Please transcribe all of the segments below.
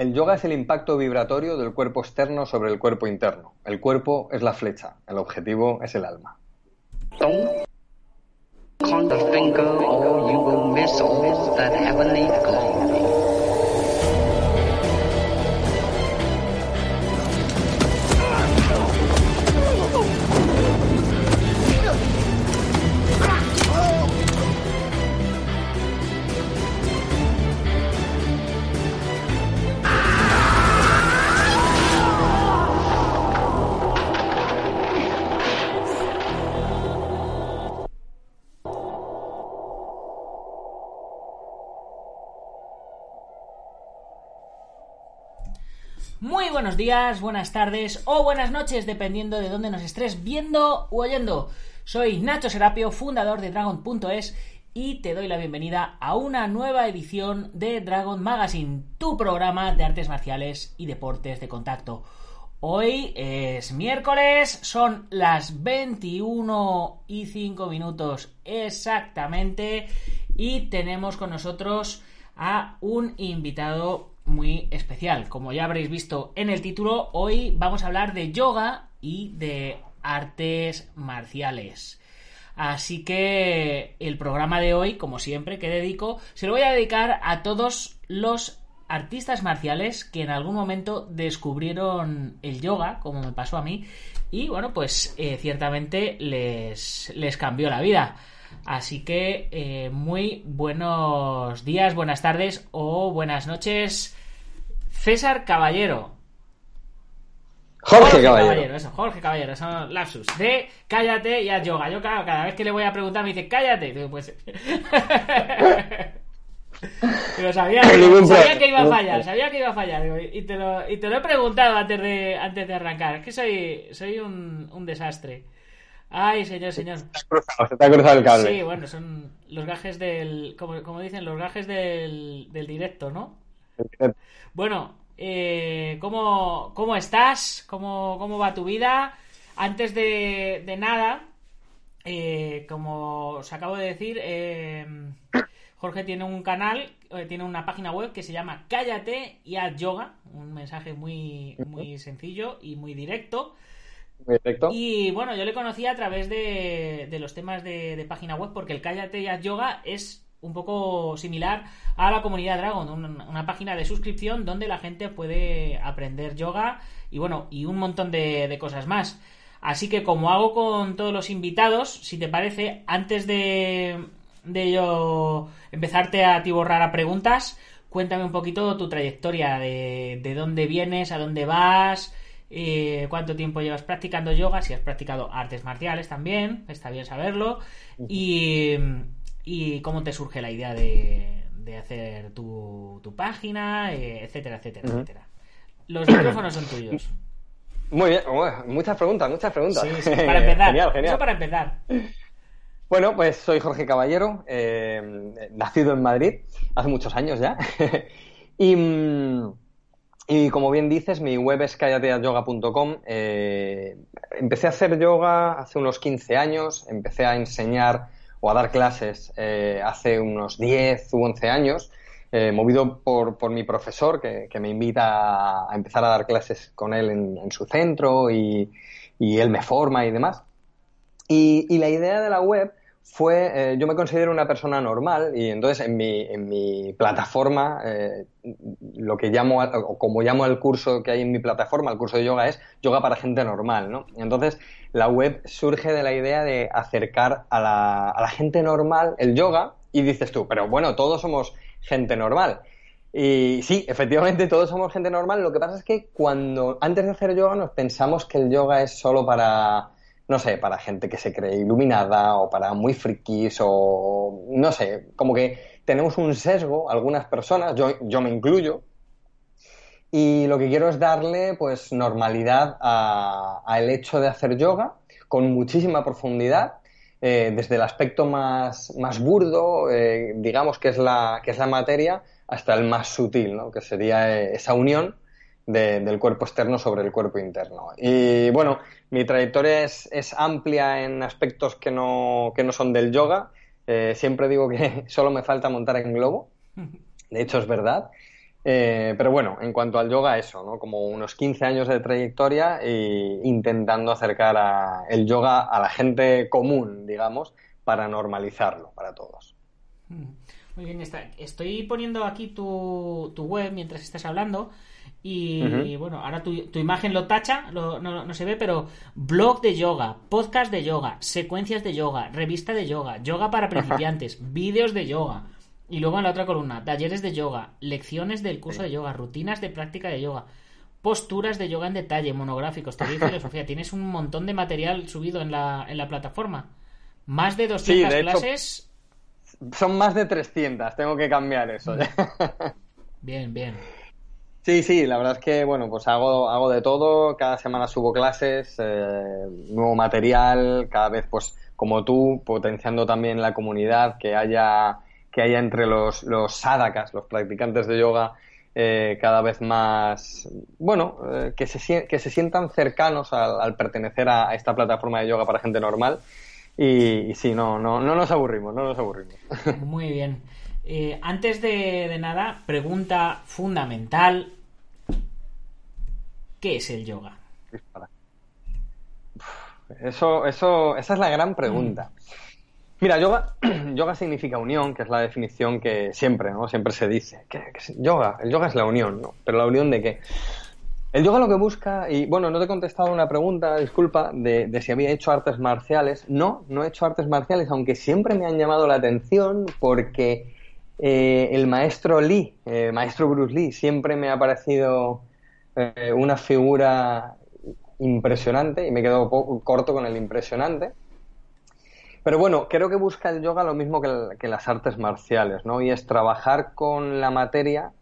El yoga es el impacto vibratorio del cuerpo externo sobre el cuerpo interno. El cuerpo es la flecha, el objetivo es el alma. Buenos días, buenas tardes o buenas noches, dependiendo de dónde nos estés viendo u oyendo. Soy Nacho Serapio, fundador de Dragon.es y te doy la bienvenida a una nueva edición de Dragon Magazine, tu programa de artes marciales y deportes de contacto. Hoy es miércoles, son las 21 y 5 minutos exactamente y tenemos con nosotros a un invitado muy especial. Como ya habréis visto en el título, hoy vamos a hablar de yoga y de artes marciales. Así que el programa de hoy, como siempre, que dedico, se lo voy a dedicar a todos los artistas marciales que en algún momento descubrieron el yoga, como me pasó a mí, y bueno, pues eh, ciertamente les, les cambió la vida. Así que eh, muy buenos días, buenas tardes o buenas noches César Caballero. Jorge, Caballero. Eso, Jorge Caballero, son lapsus. De cállate y haz yoga. Yo, cada vez que le voy a preguntar me dice cállate. Digo, pues. Pero sabía, sabía, que iba a fallar, sabía que iba a fallar. y, te lo, y te lo he preguntado antes de, antes de arrancar. Es que soy, soy un, un desastre. Ay, señor, señor. Se te ha cruzado, el cable. Sí, bueno, son los gajes del. Como, como dicen, los gajes del, del directo, ¿no? Bueno, eh, ¿cómo, estás? ¿Cómo, ¿Cómo, va tu vida? Antes de, nada, eh, como os acabo de decir, eh, Jorge tiene un canal, tiene una página web que se llama Cállate y haz yoga. Un mensaje muy, muy sencillo y muy directo. Y bueno, yo le conocí a través de, los temas de, de, página web porque el Cállate y haz yoga es un poco similar a la comunidad Dragon, una, página de suscripción donde la gente puede aprender yoga y bueno, y un montón de, cosas más. Así que como hago con todos los invitados, si te parece, antes de, de yo empezarte a tiborrar a preguntas, cuéntame un poquito tu trayectoria, de, de dónde vienes, a dónde vas, eh, cuánto tiempo llevas practicando yoga, si has practicado artes marciales también, está bien saberlo, y y cómo te surge la idea de, hacer tu, página, eh, etcétera, etcétera, etcétera. Los micrófonos son tuyos. Muy bien, muchas preguntas, muchas preguntas. Sí, para empezar. genial, genial. Eso para empezar. Bueno, pues soy Jorge Caballero, eh, nacido en Madrid hace muchos años ya. y, como bien dices, mi web es callateayoga.com. Eh, empecé a hacer yoga hace unos 15 años, empecé a enseñar o a dar clases eh, hace unos 10 u 11 años, eh, movido por, por, mi profesor que, me invita a, empezar a dar clases con él en, su centro y, y, él me forma y demás. Y, y la idea de la web fue, eh, yo me considero una persona normal y entonces en mi, en mi plataforma, eh, lo que llamo, o como llamo el curso que hay en mi plataforma, el curso de yoga es yoga para gente normal, ¿no? Entonces la web surge de la idea de acercar a la, a la gente normal el yoga y dices tú, pero bueno, todos somos gente normal. Y sí, efectivamente todos somos gente normal, lo que pasa es que cuando antes de hacer yoga nos pensamos que el yoga es solo para no sé, para gente que se cree iluminada o para muy frikis o no sé, como que tenemos un sesgo, algunas personas, yo, yo me incluyo, y lo que quiero es darle pues normalidad al hecho de hacer yoga con muchísima profundidad, eh, desde el aspecto más, más burdo, eh, digamos que es, la, que es la materia, hasta el más sutil, ¿no? que sería eh, esa unión del cuerpo externo sobre el cuerpo interno. Y bueno, mi trayectoria es, es amplia en aspectos que no, que no son del yoga. siempre digo que solo me falta montar en globo. De hecho, es verdad. Eh, pero bueno, en cuanto al yoga, eso, ¿no? Como unos 15 años de trayectoria e intentando acercar a el yoga a la gente común, digamos, para normalizarlo para todos. Mm. Muy bien, está. estoy poniendo aquí tu, tu web mientras estás hablando. Y bueno, ahora tu, tu, imagen lo tacha, no, no, se ve, pero blog de yoga, podcast de yoga, secuencias de yoga, revista de yoga, yoga para principiantes, vídeos de yoga. Y luego en la otra columna, talleres de yoga, lecciones del curso de yoga, rutinas de práctica de yoga, posturas de yoga en detalle, monográficos, teoría y filosofía. Tienes un montón de material subido en la, en la plataforma. Más de 200 clases. son más de 300, tengo que cambiar eso. bien, bien. Sí, sí, la verdad es que, bueno, pues hago, hago de todo, cada semana subo clases, eh, nuevo material, cada vez, pues, como tú, potenciando también la comunidad, que haya que haya entre los, los sadakas, los practicantes de yoga, eh, cada vez más, bueno, eh, que, se, que se sientan cercanos al, pertenecer a, esta plataforma de yoga para gente normal. Y, sí, no, no, no nos aburrimos, no nos aburrimos. Muy bien. Eh, antes de, nada, pregunta fundamental. ¿Qué es el yoga? Eso, eso, esa es la gran pregunta. Mm. Mira, yoga, yoga significa unión, que es la definición que siempre, ¿no? Siempre se dice. que yoga, el yoga es la unión, ¿no? Pero la unión de qué? El yoga lo que busca, y bueno, no te he contestado una pregunta, disculpa, de, si había hecho artes marciales. No, no he hecho artes marciales, aunque siempre me han llamado la atención porque eh, el maestro Lee, eh, maestro Bruce Lee, siempre me ha parecido eh, una figura impresionante y me quedo corto con el impresionante. Pero bueno, creo que busca el yoga lo mismo que, las artes marciales, ¿no? Y es trabajar con la materia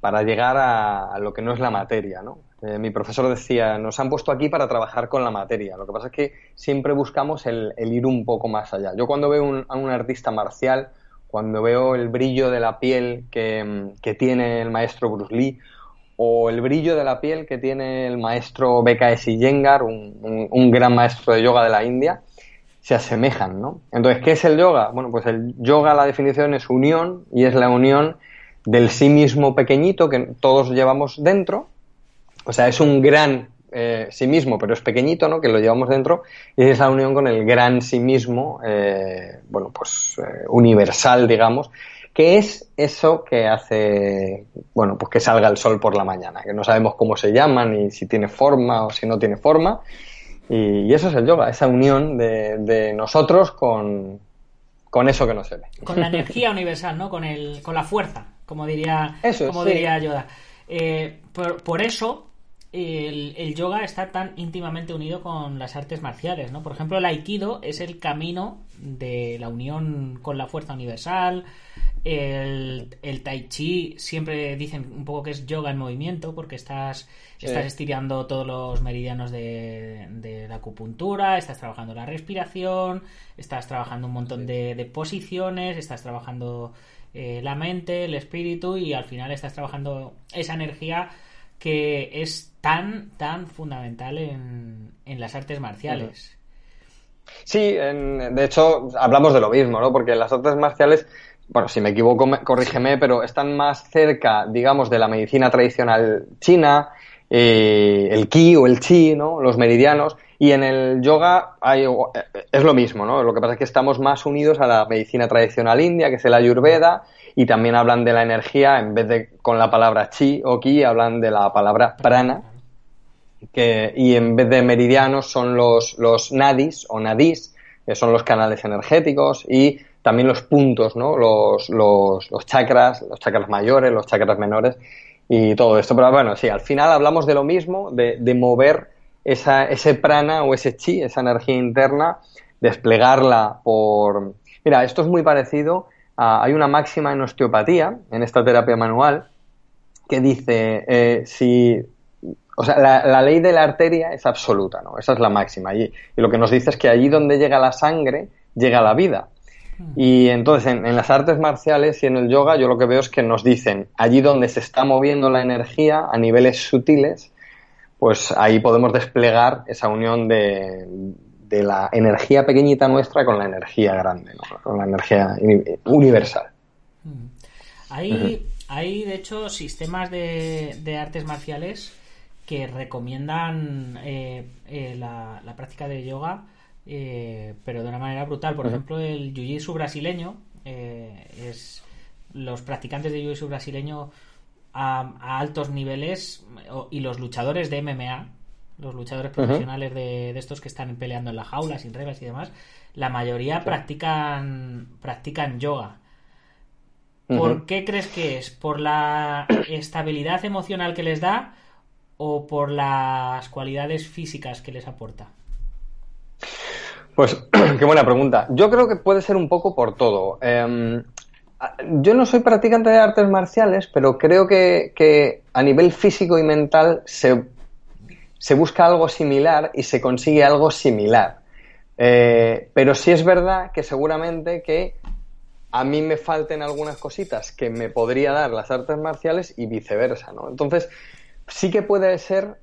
para llegar a, lo que no es la materia, ¿no? Mi profesor decía, nos han puesto aquí para trabajar con la materia. Lo que pasa es que siempre buscamos el, ir un poco más allá. Yo cuando veo a un artista marcial, cuando veo el brillo de la piel que, tiene el maestro Bruce Lee, o el brillo de la piel que tiene el maestro BKS Yengar, un gran maestro de yoga de la India, se asemejan, ¿no? Entonces, ¿qué es el yoga? Bueno, pues el yoga, la definición es unión y es la unión del sí mismo pequeñito que todos llevamos dentro. O sea, es un gran eh, sí mismo, pero es pequeñito, ¿no? Que lo llevamos dentro y es la unión con el gran sí mismo, eh, bueno, pues eh, universal, digamos, que es eso que hace, bueno, pues que salga el sol por la mañana, que no sabemos cómo se llama, ni si tiene forma o si no tiene forma, y, eso es el yoga, esa unión de, nosotros con, eso que nos ve. Con la energía universal, ¿no? Con, el, con la fuerza, como diría, como diría Yoda. Eh, por, eso el, el, yoga está tan íntimamente unido con las artes marciales, ¿no? Por ejemplo, el aikido es el camino de la unión con la fuerza universal, el, el, tai chi siempre dicen un poco que es yoga en movimiento porque estás, estás estirando todos los meridianos de, la acupuntura, estás trabajando la respiración, estás trabajando un montón de, posiciones, estás trabajando eh, la mente, el espíritu y al final estás trabajando esa energía que es tan, tan fundamental en, en las artes marciales. Sí, de hecho hablamos de lo mismo, ¿no? Porque las artes marciales bueno, si me equivoco, corrígeme, pero están más cerca, digamos, de la medicina tradicional china, eh, el ki o el chi, ¿no? Los meridianos. Y en el yoga hay, es lo mismo, ¿no? Lo que pasa es que estamos más unidos a la medicina tradicional india, que es el ayurveda, y también hablan de la energía, en vez de con la palabra chi o ki, hablan de la palabra prana, que, y en vez de meridianos son los, los nadis o nadis, que son los canales energéticos, y también los puntos, ¿no? Los, los, los chakras, los chakras mayores, los chakras menores y todo esto. Pero bueno, sí, al final hablamos de lo mismo, de, de mover esa, ese prana o ese chi, esa energía interna, desplegarla por... Mira, esto es muy parecido a... Hay una máxima en osteopatía, en esta terapia manual, que dice, eh, si o sea, la, ley de la arteria es absoluta, ¿no? Esa es la máxima. Y, y, lo que nos dice es que allí donde llega la sangre, llega la vida. Hmm. Y entonces en, las artes marciales y en el yoga yo lo que veo es que nos dicen, allí donde se está moviendo la energía a niveles sutiles, pues ahí podemos desplegar esa unión de, de la energía pequeñita nuestra con la energía grande, ¿no? con la energía universal. Hmm. Hay, hay, de hecho, sistemas de, de artes marciales que recomiendan eh, eh, la, práctica de yoga, eh, pero de una manera brutal. Por ejemplo, el jiu-jitsu brasileño, es los practicantes de jiu-jitsu brasileño a, altos niveles y los luchadores de MMA, los luchadores profesionales de, estos que están peleando en la jaula sin reglas y demás, la mayoría practican, practican yoga. ¿Por qué crees que es? ¿Por la estabilidad emocional que les da? o por las cualidades físicas que les aporta? Pues qué buena pregunta. Yo creo que puede ser un poco por todo. Em, yo no soy practicante de artes marciales, pero creo que, a nivel físico y mental se, busca algo similar y se consigue algo similar. Eh, pero sí es verdad que seguramente que a mí me falten algunas cositas que me podría dar las artes marciales y viceversa, ¿no? Entonces, sí que puede ser,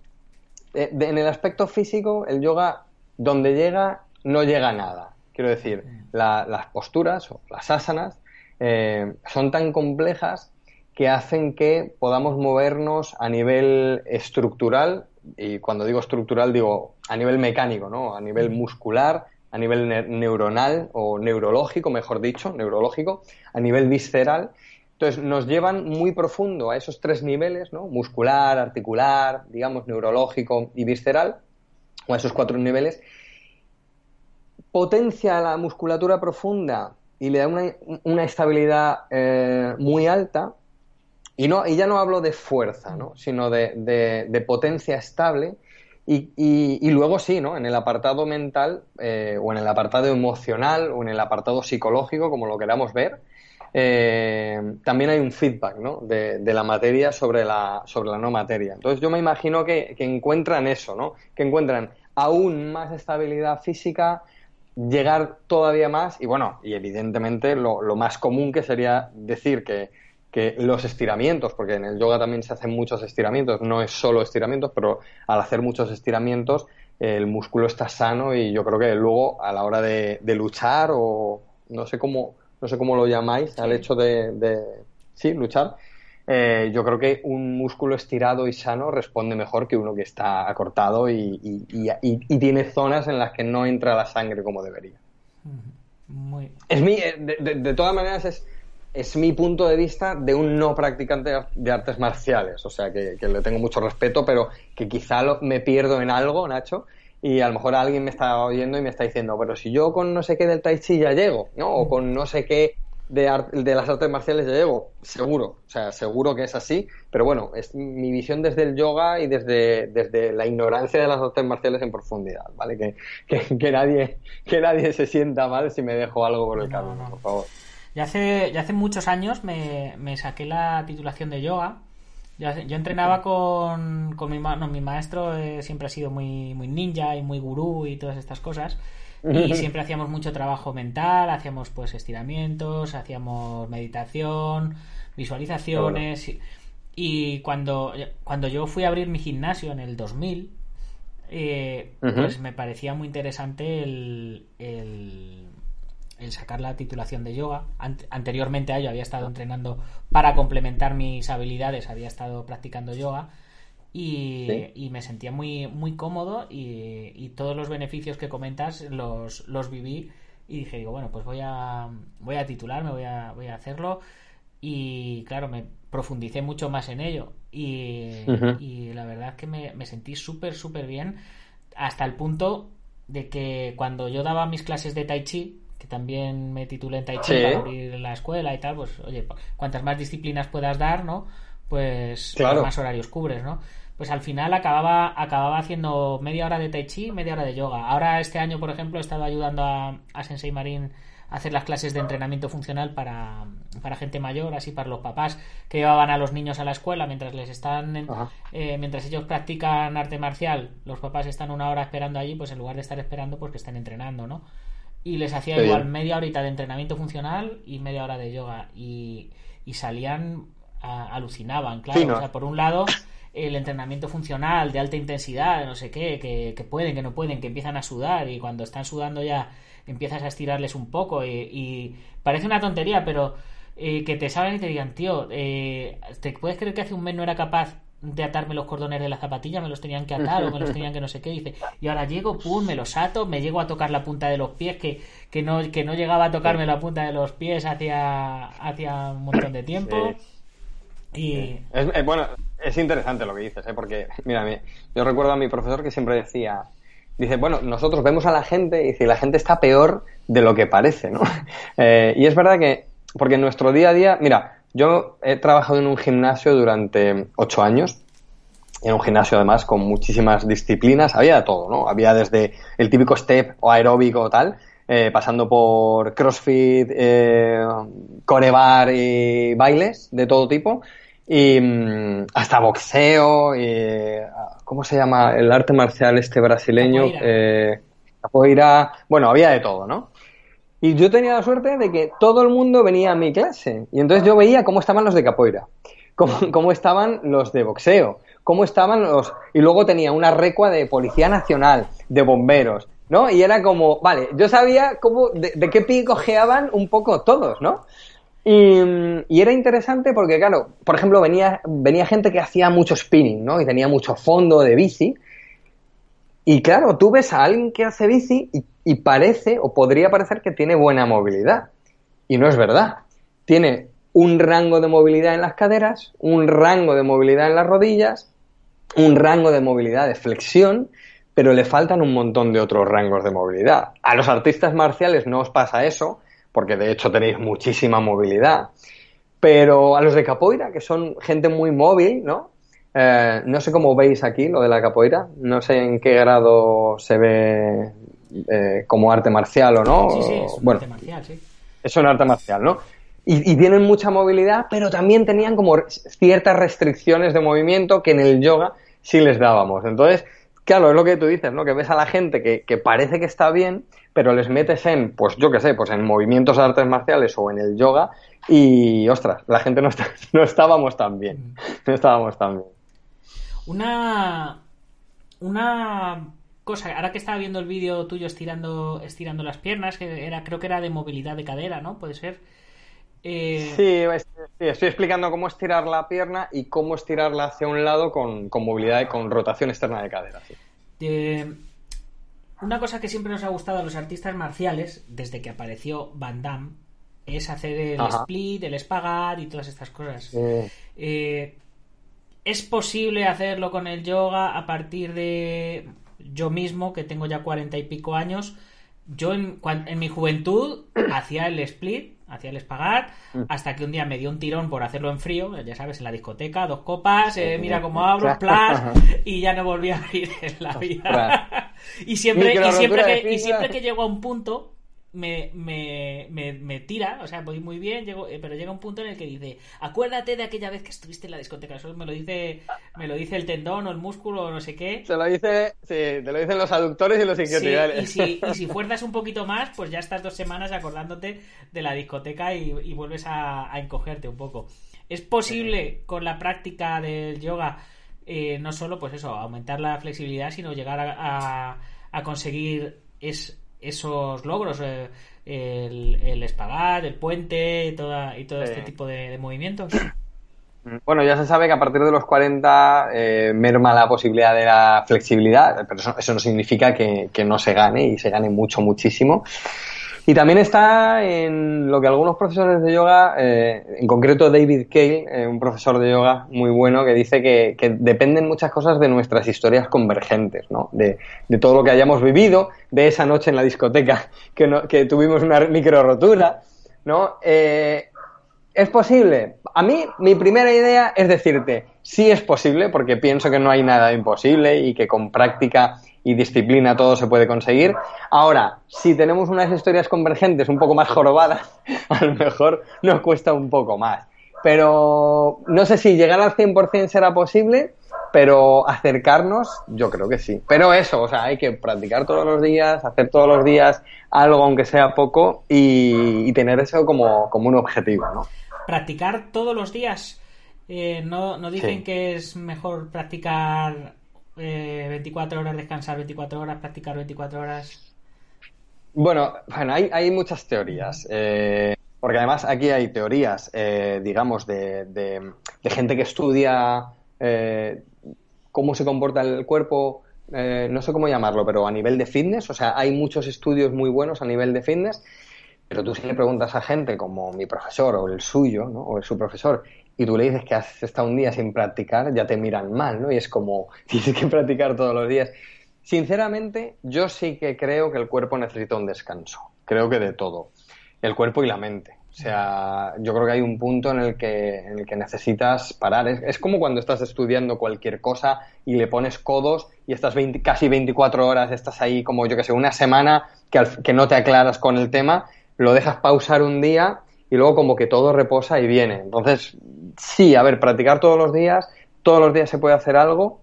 eh, en el aspecto físico, el yoga, donde llega, no llega nada. Quiero decir, las posturas o las asanas eh, son tan complejas que hacen que podamos movernos a nivel estructural, y cuando digo estructural digo a nivel mecánico, ¿no? A nivel muscular, a nivel neuronal o neurológico, mejor dicho, neurológico, a nivel visceral, entonces, nos llevan muy profundo a esos tres niveles, ¿no? Muscular, articular, digamos, neurológico y visceral, o a esos cuatro niveles. Potencia la musculatura profunda y le da una, estabilidad eh, muy alta. Y, no, y ya no hablo de fuerza, ¿no? sino de, potencia estable. Y, luego sí, ¿no? En el apartado mental eh, o en el apartado emocional o en el apartado psicológico, como lo queramos ver, eh, también hay un feedback ¿no? de, la materia sobre la, sobre la no materia. Entonces yo me imagino que, encuentran eso, ¿no? que encuentran aún más estabilidad física, llegar todavía más y bueno, y evidentemente lo, más común que sería decir que, que, los estiramientos, porque en el yoga también se hacen muchos estiramientos, no es solo estiramientos, pero al hacer muchos estiramientos el músculo está sano y yo creo que luego a la hora de luchar o no sé cómo no sé cómo lo llamáis, al hecho de, sí, luchar, eh, yo creo que un músculo estirado y sano responde mejor que uno que está acortado y, tiene zonas en las que no entra la sangre como debería. Es mi, eh, de, todas maneras, es, es mi punto de vista de un no practicante de artes marciales. O sea, que, le tengo mucho respeto, pero que quizá me pierdo en algo, Nacho, y a lo mejor alguien me está oyendo y me está diciendo, pero si yo con no sé qué del tai chi ya llego, ¿no? O con no sé qué de, de las artes marciales ya llego, seguro, o sea, seguro que es así, pero bueno, es mi visión desde el yoga y desde, desde la ignorancia de las artes marciales en profundidad, ¿vale? Que, que, nadie, que nadie se sienta mal si me dejo algo por el camino, por favor. Ya hace, ya hace muchos años me, me saqué la titulación de yoga yo, entrenaba con, con mi, mi maestro, eh, siempre ha sido muy, muy ninja y muy gurú y todas estas cosas. Y siempre hacíamos mucho trabajo mental, hacíamos pues estiramientos, hacíamos meditación, visualizaciones. Y, cuando, cuando yo fui a abrir mi gimnasio en el 2000, eh, pues me parecía muy interesante el, el sacar la titulación de yoga. anteriormente a ello había estado entrenando para complementar mis habilidades, había estado practicando yoga y, me sentía muy, muy cómodo y, todos los beneficios que comentas los, los viví y dije, digo, bueno, pues voy a, voy a titularme, voy a, voy a hacerlo y claro, me profundicé mucho más en ello y, y la verdad es que me, me sentí súper, súper bien hasta el punto de que cuando yo daba mis clases de tai chi, que también me titulé en Tai Chi para abrir la escuela y tal, pues oye, cuantas más disciplinas puedas dar, ¿no? Pues más horarios cubres, ¿no? Pues al final acababa, acababa haciendo media hora de Tai Chi, media hora de yoga. Ahora este año, por ejemplo, he estado ayudando a, Sensei Marín hacer las clases de entrenamiento funcional para, para gente mayor, así para los papás que llevaban a los niños a la escuela mientras les están eh, mientras ellos practican arte marcial, los papás están una hora esperando allí, pues en lugar de estar esperando, pues que estén entrenando, ¿no? Y les hacía igual media horita de entrenamiento funcional y media hora de yoga y, y salían alucinaban, claro. O sea, por un lado el entrenamiento funcional de alta intensidad, no sé qué, que, que, pueden, que no pueden, que empiezan a sudar y cuando están sudando ya empiezas a estirarles un poco y, parece una tontería, pero eh, que te saben y te digan, tío, eh, ¿te puedes creer que hace un mes no era capaz de atarme los cordones de la zapatilla, me los tenían que atar o me los tenían que no sé qué, dice, y ahora llego, pum, me los ato, me llego a tocar la punta de los pies, que, que, no, que no llegaba a tocarme la punta de los pies hacia, hacia un montón de tiempo. Y... Es, bueno, es interesante lo que dices, ¿eh? porque, mira, yo recuerdo a mi profesor que siempre decía, dice, bueno, nosotros vemos a la gente y dice, la gente está peor de lo que parece, ¿no? Eh, y es verdad que, porque en nuestro día a día, mira, yo he trabajado en un gimnasio durante ocho años, en un gimnasio además con muchísimas disciplinas, había de todo, ¿no? Había desde el típico step o aeróbico o tal, eh, pasando por crossfit, eh, corebar y bailes de todo tipo, y mm, hasta boxeo, y, ¿cómo se llama? El arte marcial este brasileño, eh, capoeira, bueno, había de todo, ¿no? Y yo tenía la suerte de que todo el mundo venía a mi clase, y entonces yo veía cómo estaban los de capoeira, cómo, cómo estaban los de boxeo, cómo estaban los... Y luego tenía una recua de Policía Nacional, de bomberos, ¿no? Y era como, vale, yo sabía cómo, de, qué pie cojeaban un poco todos, ¿no? Y, era interesante porque, claro, por ejemplo, venía, venía gente que hacía mucho spinning, ¿no? Y tenía mucho fondo de bici. Y claro, tú ves a alguien que hace bici y, y parece, o podría parecer que tiene buena movilidad. Y no es verdad. Tiene un rango de movilidad en las caderas, un rango de movilidad en las rodillas, un rango de movilidad de flexión pero le faltan un montón de otros rangos de movilidad. A los artistas marciales no os pasa eso, porque de hecho tenéis muchísima movilidad. Pero a los de capoeira, que son gente muy móvil, ¿no? Eh, no sé cómo veis aquí lo de la capoeira, no sé en qué grado se ve eh, como arte marcial o no. Sí, sí, es un bueno, arte marcial, sí. Es un arte marcial, ¿no? Y, y, tienen mucha movilidad, pero también tenían como ciertas restricciones de movimiento que en el yoga sí les dábamos. Entonces, Claro, es lo que tú dices, ¿no? Que ves a la gente que, parece que está bien, pero les metes en, pues yo qué sé, pues en movimientos de artes marciales o en el yoga y, ostras, la gente no, está, no estábamos tan bien. No estábamos tan bien. Una. Una cosa, ahora que estaba viendo el vídeo tuyo estirando, estirando las piernas, que era, creo que era de movilidad de cadera, ¿no? Puede ser. Eh, sí, estoy explicando cómo estirar la pierna y cómo estirarla hacia un lado con, movilidad y con rotación externa de cadera. una cosa que siempre nos ha gustado a los artistas marciales, desde que apareció Van Damme, es hacer el split, el espagat y todas estas cosas. Eh, ¿Es posible hacerlo con el yoga a partir de yo mismo, que tengo ya cuarenta y pico años? Yo en, en mi juventud hacía el split hacía el mm. hasta que un día me dio un tirón por hacerlo en frío, ya sabes, en la discoteca, dos copas, eh, mira cómo abro, plas, y ya no volví a ir en la vida. y siempre, y siempre que, y siempre que llego a un punto, me, me, me, tira, o sea, voy muy bien, llego, eh, pero llega un punto en el que dice, acuérdate de aquella vez que estuviste en la discoteca, eso me lo dice, me lo dice el tendón o el músculo o no sé qué. Se lo dice, sí, te lo dicen los aductores y los isquiotibiales. y, si, fuerzas un poquito más, pues ya estás dos semanas acordándote de la discoteca y, vuelves a, encogerte un poco. Es posible con la práctica del yoga, eh, no solo, pues eso, aumentar la flexibilidad, sino llegar a, a conseguir es esos logros, eh, el, el, espagat, el puente y, toda, y todo este tipo de, movimientos? Bueno, ya se sabe que a partir de los 40 eh, merma la posibilidad de la flexibilidad, pero eso, eso no significa que, que, no se gane y se gane mucho, muchísimo. Y también está en lo que algunos profesores de yoga, eh, en concreto David Cale, eh, un profesor de yoga muy bueno, que dice que, dependen muchas cosas de nuestras historias convergentes, ¿no? De, todo lo que hayamos vivido, de esa noche en la discoteca que, que tuvimos una micro rotura, ¿no? Eh, ¿Es posible? A mí, mi primera idea es decirte, sí es posible, porque pienso que no hay nada imposible y que con práctica y disciplina todo se puede conseguir. Ahora, si tenemos unas historias convergentes un poco más jorobadas, a lo mejor nos cuesta un poco más. Pero no sé si llegar al 100% será posible, pero acercarnos, yo creo que sí. Pero eso, o sea, hay que practicar todos los días, hacer todos los días algo, aunque sea poco, y, tener eso como, como, un objetivo, ¿no? Practicar todos los días. Eh, no, no dicen que es mejor practicar eh, 24 horas, descansar 24 horas, practicar 24 horas. Bueno, bueno hay, hay muchas teorías. Eh, porque además aquí hay teorías, eh, digamos, de, de, gente que estudia eh, cómo se comporta el cuerpo, eh, no sé cómo llamarlo, pero a nivel de fitness. O sea, hay muchos estudios muy buenos a nivel de fitness. Pero tú si le preguntas a gente como mi profesor o el suyo, ¿no? o su profesor, y tú le dices que has estado un día sin practicar, ya te miran mal, ¿no? Y es como, tienes que practicar todos los días. Sinceramente, yo sí que creo que el cuerpo necesita un descanso. Creo que de todo el cuerpo y la mente. O sea, yo creo que hay un punto en el que, en el que necesitas parar. Es, como cuando estás estudiando cualquier cosa y le pones codos y estás casi 24 horas, estás ahí como, yo que sé, una semana que, que no te aclaras con el tema, lo dejas pausar un día y luego como que todo reposa y viene. Entonces, sí, a ver, practicar todos los días, todos los días se puede hacer algo.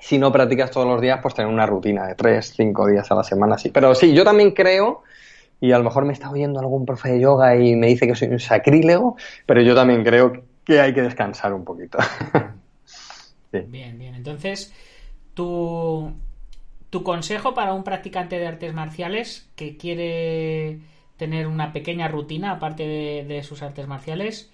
Si no practicas todos los días, pues tener una rutina de 3, 5 días a la semana, sí. Pero sí, yo también creo y a lo mejor me está oyendo algún profe de yoga y me dice que soy un sacrílego, pero yo también creo que hay que descansar un poquito. Bien, bien. Entonces, tu consejo para un practicante de artes marciales que quiere tener una pequeña rutina aparte de, sus artes marciales,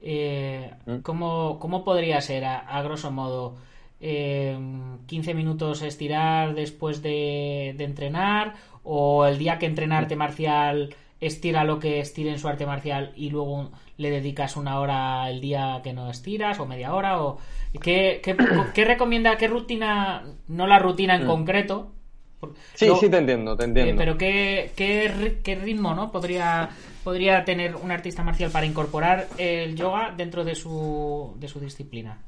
eh, mm. ¿cómo, podría ser a, grosso modo? Eh, 15 minutos estirar después de, de entrenar o el día que entrena arte marcial estira lo que estire en su arte marcial y luego le dedicas una hora el día que no estiras o media hora o qué, qué, recomienda qué rutina no la rutina en mm. concreto sí sí te entiendo te eh, entiendo pero qué, qué, ritmo no podría podría tener un artista marcial para incorporar el yoga dentro de su de su disciplina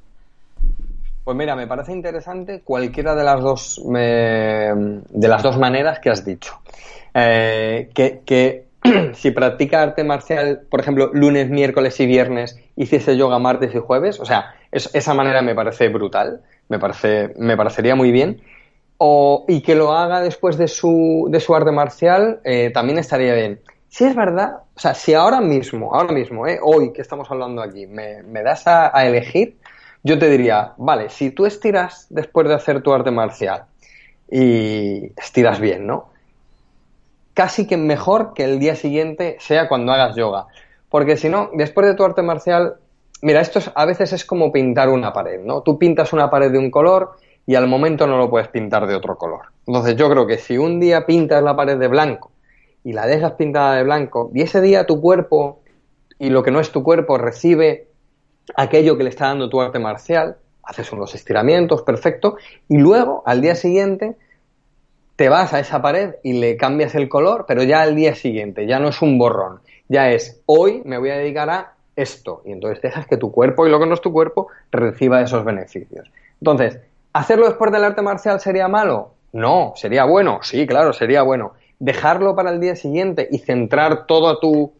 pues mira, me parece interesante cualquiera de las dos, de las dos maneras que has dicho. Eh, que, si practica arte marcial, por ejemplo, lunes, miércoles y viernes, hiciese yoga martes y jueves, o sea, esa manera me parece brutal, me, parece, me parecería muy bien. O, y que lo haga después de su, de su arte marcial, eh, también estaría bien. Si es verdad, o sea, si ahora mismo, ahora mismo, eh, hoy que estamos hablando aquí, me, das a elegir, yo te diría, vale, si tú estiras después de hacer tu arte marcial y estiras bien, ¿no? Casi que mejor que el día siguiente sea cuando hagas yoga. Porque si no, después de tu arte marcial, mira, esto a veces es como pintar una pared, ¿no? Tú pintas una pared de un color y al momento no lo puedes pintar de otro color. Entonces yo creo que si un día pintas la pared de blanco y la dejas pintada de blanco y ese día tu cuerpo y lo que no es tu cuerpo recibe aquello que le está dando tu arte marcial, haces unos estiramientos, perfecto, y luego al día siguiente te vas a esa pared y le cambias el color, pero ya al día siguiente, ya no es un borrón, ya es hoy me voy a dedicar a esto, y entonces dejas que tu cuerpo y lo que no es tu cuerpo reciba esos beneficios. Entonces, ¿hacerlo después del arte marcial sería malo? No, sería bueno, sí, claro, sería bueno. Dejarlo para el día siguiente y centrar todo tu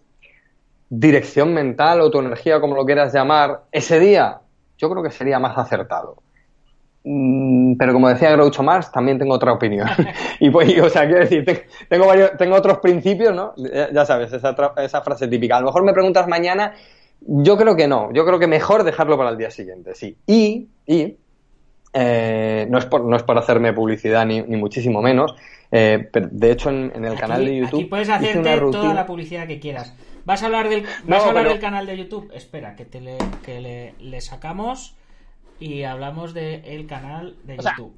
dirección mental o tu energía, como lo quieras llamar, ese día, yo creo que sería más acertado. Mm, pero como decía Groucho Marx, también tengo otra opinión. y pues, o sea, quiero decir, tengo, varios, tengo otros principios, ¿no? Ya, sabes, esa, esa frase típica. A lo mejor me preguntas mañana, yo creo que no. Yo creo que mejor dejarlo para el día siguiente, sí. Y, y eh, no, es por, no es por hacerme publicidad ni, ni muchísimo menos, eh, pero de hecho en, el canal de YouTube... Aquí puedes hacerte toda la publicidad que quieras. ¿Vas a hablar del, ¿vas a hablar del canal de YouTube? Espera, que, te le, que le, sacamos y hablamos del canal de YouTube.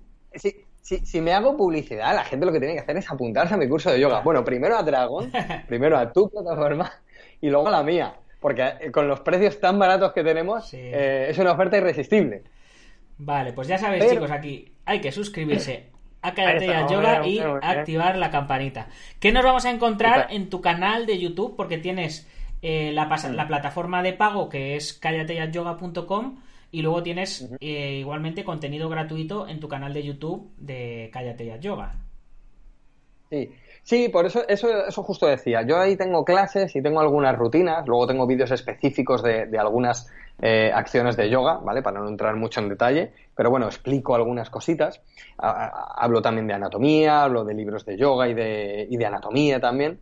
si, me hago publicidad, la gente lo que tiene que hacer es apuntarse a mi curso de yoga. Bueno, primero a Dragon, primero a tu plataforma y luego a la mía. Porque eh, con los precios tan baratos que tenemos, eh, es una oferta irresistible. Vale, pues ya sabéis, chicos, aquí hay que suscribirse a Karate a Yoga y activar la campanita. ¿Qué nos vamos a encontrar en tu canal de YouTube? Porque tienes eh, la, la, plataforma de pago que es callateyayoga.com y luego tienes eh, igualmente contenido gratuito en tu canal de YouTube de Cállate Yoga. Sí, Sí, por eso, eso, eso justo decía. Yo ahí tengo clases y tengo algunas rutinas, luego tengo vídeos específicos de, de algunas eh, acciones de yoga, ¿vale? Para no entrar mucho en detalle, pero bueno, explico algunas cositas. hablo también de anatomía, hablo de libros de yoga y de, y de anatomía también.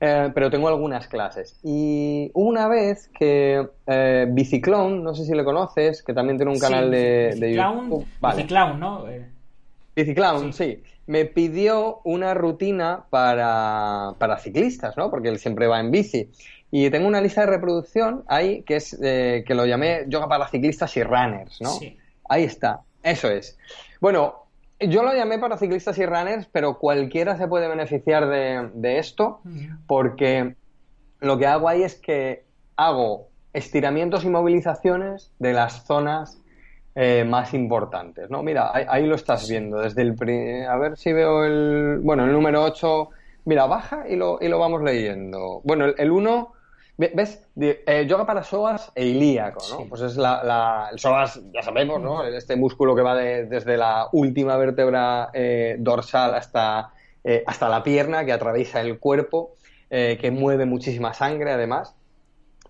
Eh, pero tengo algunas clases. Y una vez que eh, Biciclown, no sé si le conoces, que también tiene un canal de, de, YouTube. Biciclown, ¿no? Eh, Biciclown, sí me pidió una rutina para, para ciclistas, ¿no? Porque él siempre va en bici. Y tengo una lista de reproducción ahí que es eh, que lo llamé yoga para ciclistas y runners, ¿no? Ahí está, eso es. Bueno, yo lo llamé para ciclistas y runners, pero cualquiera se puede beneficiar de, de esto porque lo que hago ahí es que hago estiramientos y movilizaciones de las zonas eh, más importantes, ¿no? Mira, ahí, lo estás viendo, desde el... A ver si veo el... Bueno, el número 8, mira, baja y lo, y lo vamos leyendo. Bueno, el 1, ¿ves? Eh, yoga para psoas e ilíaco, ¿no? Pues es la, El psoas, ya sabemos, ¿no? Este músculo que va desde la última vértebra eh, dorsal hasta, hasta la pierna, que atraviesa el cuerpo, que mueve muchísima sangre, además.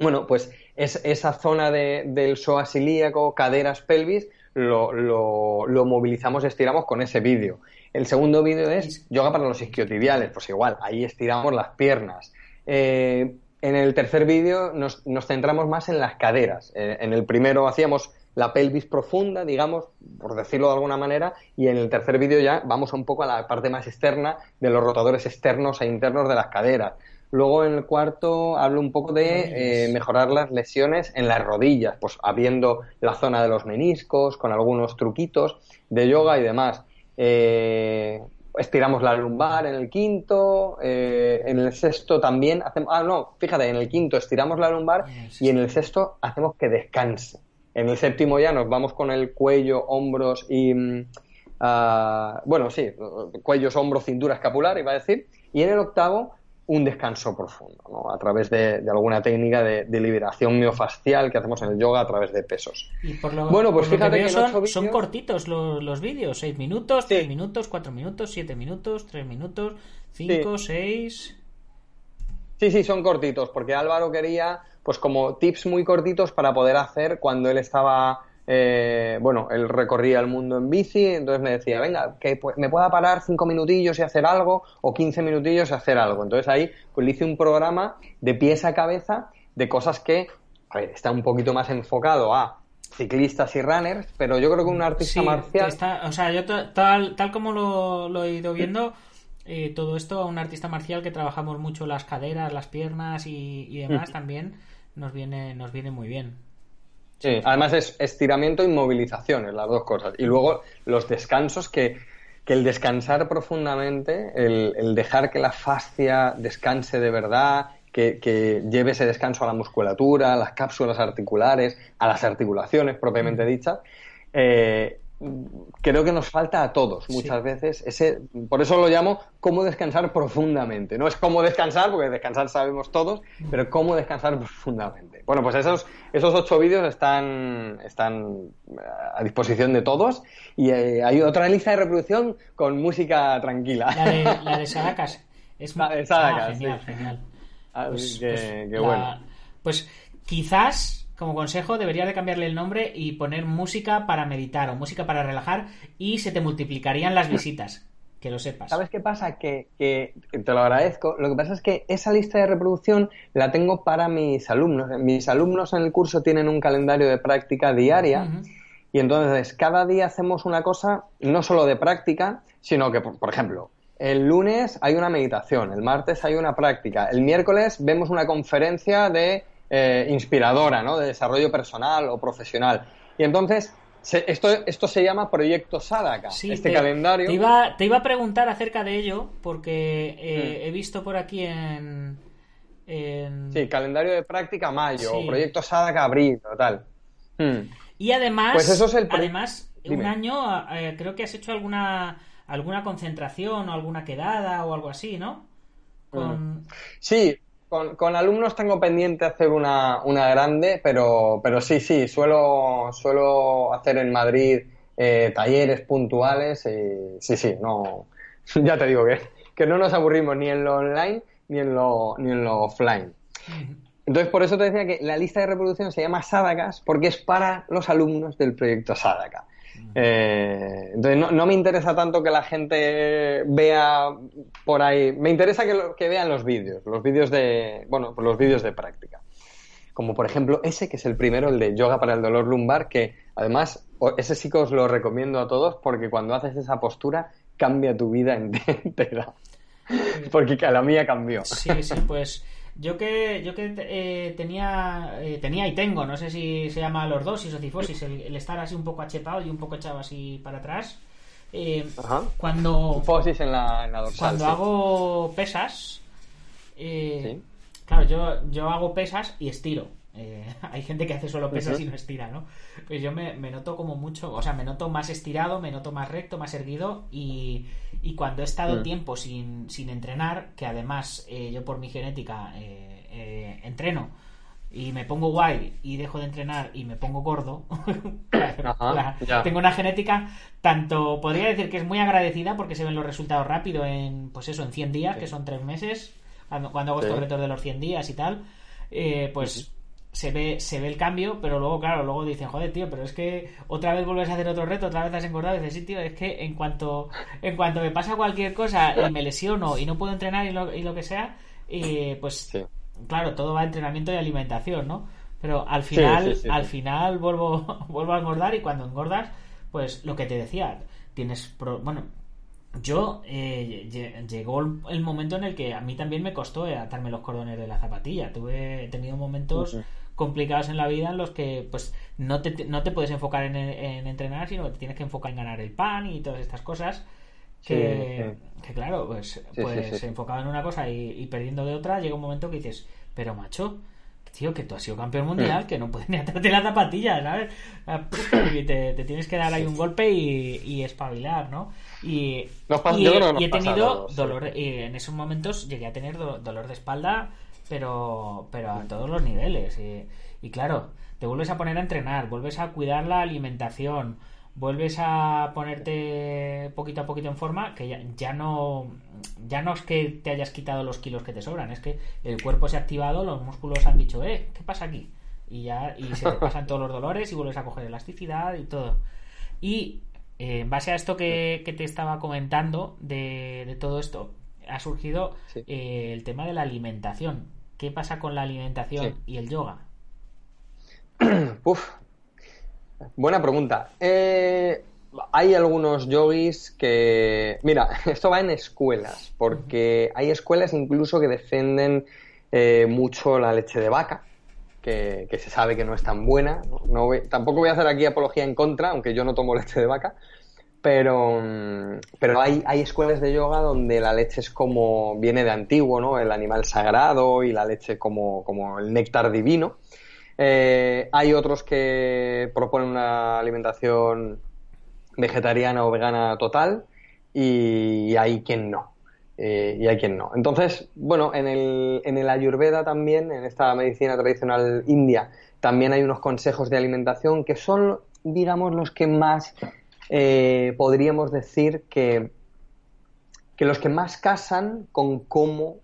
Bueno, pues es, esa zona de, del psoas ilíaco, caderas, pelvis, lo, lo, movilizamos, estiramos con ese vídeo. El segundo vídeo es yoga para los isquiotibiales, pues igual, ahí estiramos las piernas. Eh, en el tercer vídeo nos, nos, centramos más en las caderas. Eh, en el primero hacíamos la pelvis profunda, digamos, por decirlo de alguna manera, y en el tercer vídeo ya vamos un poco a la parte más externa de los rotadores externos e internos de las caderas. Luego en el cuarto hablo un poco de eh, mejorar las lesiones en las rodillas, pues habiendo la zona de los meniscos, con algunos truquitos de yoga y demás. Eh, estiramos la lumbar en el quinto, eh, en el sexto también hacemos, ah no, fíjate, en el quinto estiramos la lumbar y en el sexto hacemos que descanse. En el séptimo ya nos vamos con el cuello, hombros y, mm, ah, bueno, sí, cuellos, hombros, cintura escapular, iba a decir. Y en el octavo un descanso profundo, ¿no? a través de, alguna técnica de, liberación miofascial que hacemos en el yoga a través de pesos. bueno, pues fíjate que, son, cortitos los, vídeos, 6 minutos, 3 minutos, 4 minutos, 7 minutos, 3 minutos, 5, 6... Sí, sí, son cortitos, porque Álvaro quería, pues como tips muy cortitos para poder hacer cuando él estaba eh, bueno, él recorría el mundo en bici, entonces me decía, venga, que me pueda parar cinco minutillos y hacer algo, o 15 minutillos y hacer algo. Entonces ahí pues le hice un programa de pies a cabeza de cosas que, a ver, está un poquito más enfocado a ciclistas y runners, pero yo creo que un artista marcial... o sea, yo tal, tal como lo, he ido viendo... Eh, todo esto a un artista marcial que trabajamos mucho las caderas, las piernas y, y demás también nos viene, nos viene muy bien. Sí, además es estiramiento y movilizaciones, las dos cosas. Y luego los descansos que, el descansar profundamente, el, dejar que la fascia descanse de verdad, que, lleve ese descanso a la musculatura, a las cápsulas articulares, a las articulaciones propiamente dichas, eh, creo que nos falta a todos muchas veces. Ese, por eso lo llamo cómo descansar profundamente. No es cómo descansar, porque descansar sabemos todos, pero cómo descansar profundamente. Bueno, pues esos, esos ocho vídeos están, están a disposición de todos y eh, hay otra lista de reproducción con música tranquila. La de, la de Sadacas. Es la de Sadacas, ah, genial, genial. Pues, que, pues bueno. Pues quizás como consejo, debería de cambiarle el nombre y poner música para meditar o música para relajar y se te multiplicarían las visitas. Que lo sepas. ¿Sabes qué pasa? Que, te lo agradezco. Lo que pasa es que esa lista de reproducción la tengo para mis alumnos. Mis alumnos en el curso tienen un calendario de práctica diaria y entonces cada día hacemos una cosa no solo de práctica, sino que, por ejemplo, el lunes hay una meditación, el martes hay una práctica, el miércoles vemos una conferencia de eh, inspiradora, ¿no? De desarrollo personal o profesional. Y entonces, esto, esto se llama Proyecto Sadaka, este calendario. Te iba, te iba a preguntar acerca de ello, porque eh, mm. he visto por aquí en, Sí, calendario de práctica mayo, Proyecto Sadaka abril, tal. Mm. Y además, pues eso es el además un año eh, creo que has hecho alguna alguna concentración o alguna quedada o algo así, ¿no? Mm. Sí, con, alumnos tengo pendiente hacer una, una grande, pero, pero sí, sí, suelo, suelo hacer en Madrid eh, talleres puntuales y sí, sí, no, ya te digo que, que no nos aburrimos ni en lo online ni en lo, ni en lo offline. Entonces, por eso te decía que la lista de reproducción se llama Sadakas porque es para los alumnos del proyecto Sadaka. Eh, entonces, no, me interesa tanto que la gente vea por ahí. Me interesa que, que vean los vídeos, los vídeos de, bueno, los vídeos de práctica. Como por ejemplo ese, que es el primero, el de yoga para el dolor lumbar, que además, ese sí que os lo recomiendo a todos porque cuando haces esa postura cambia tu vida entera. Porque la mía cambió. Sí, sí, pues yo que, yo que eh, tenía, eh, tenía y tengo, no sé si se llama lordosis o cifosis, el, estar así un poco achetado y un poco echado así para atrás. Eh, cuando en la, en la dorsal, cuando hago pesas, claro, yo, yo hago pesas y estiro. hay gente que hace solo pesas y no estira, ¿no? Pues yo me, me, noto como mucho, o sea, me noto más estirado, me noto más recto, más erguido y, y cuando he estado mm. tiempo sin, sin, entrenar, que además eh, yo por mi genética eh, eh, entreno y me pongo guay y dejo de entrenar y me pongo gordo, tengo una genética tanto, podría decir que es muy agradecida porque se ven los resultados rápido en, pues eso, en 100 días, que son 3 meses, cuando, cuando hago estos retos de los 100 días y tal, pues se ve, se ve el cambio, pero luego, claro, luego dicen, joder, tío, pero es que otra vez vuelves a hacer otro reto, otra vez has engordado. Y dices, sí, tío, es que en cuanto, en cuanto me pasa cualquier cosa y me lesiono y no puedo entrenar y lo, y lo que sea, eh, pues, claro, todo va a entrenamiento y alimentación, ¿no? Pero al final, al final vuelvo, vuelvo a engordar y cuando engordas, pues lo que te decía, tienes, bueno, yo eh, llegó el momento en el que a mí también me costó atarme los cordones de la zapatilla. Tuve, he tenido momentos complicados en la vida en los que pues no te, no te puedes enfocar en, entrenar, sino que te tienes que enfocar en ganar el pan y todas estas cosas. Que, que claro, pues, pues enfocado en una cosa y, perdiendo de otra, llega un momento que dices, pero macho, tío, que tú has sido campeón mundial, que no puedes ni atarte la zapatilla, ¿sabes? Y te, tienes que dar ahí un golpe y, y espabilar, ¿no? Y, y, he tenido dolor, y en esos momentos llegué a tener dolor de espalda pero, pero a todos los niveles. Y, claro, te vuelves a poner a entrenar, vuelves a cuidar la alimentación, vuelves a ponerte poquito a poquito en forma, que ya, ya, no ya no es que te hayas quitado los kilos que te sobran, es que el cuerpo se ha activado, los músculos han dicho, eh, ¿qué pasa aquí? Y ya y se te pasan todos los dolores y vuelves a coger elasticidad y todo. Y eh, en base a esto que, te estaba comentando de, todo esto, ha surgido eh, el tema de la alimentación. ¿Qué pasa con la alimentación y el yoga? Uf, buena pregunta. Eh, hay algunos yogis que... Mira, esto va en escuelas, porque hay escuelas incluso que defienden eh, mucho la leche de vaca, que, se sabe que no es tan buena. No, tampoco voy a hacer aquí apología en contra, aunque yo no tomo leche de vaca, pero, pero hay, hay, escuelas de yoga donde la leche es como viene de antiguo, ¿no? El animal sagrado y la leche como, como el néctar divino. Eh, hay otros que proponen una alimentación vegetariana o vegana total y hay quien no. Eh, y hay quien no. Entonces, bueno, en el, en el Ayurveda también, en esta medicina tradicional india, también hay unos consejos de alimentación que son, digamos, los que más eh, podríamos decir que, que los que más casan con cómo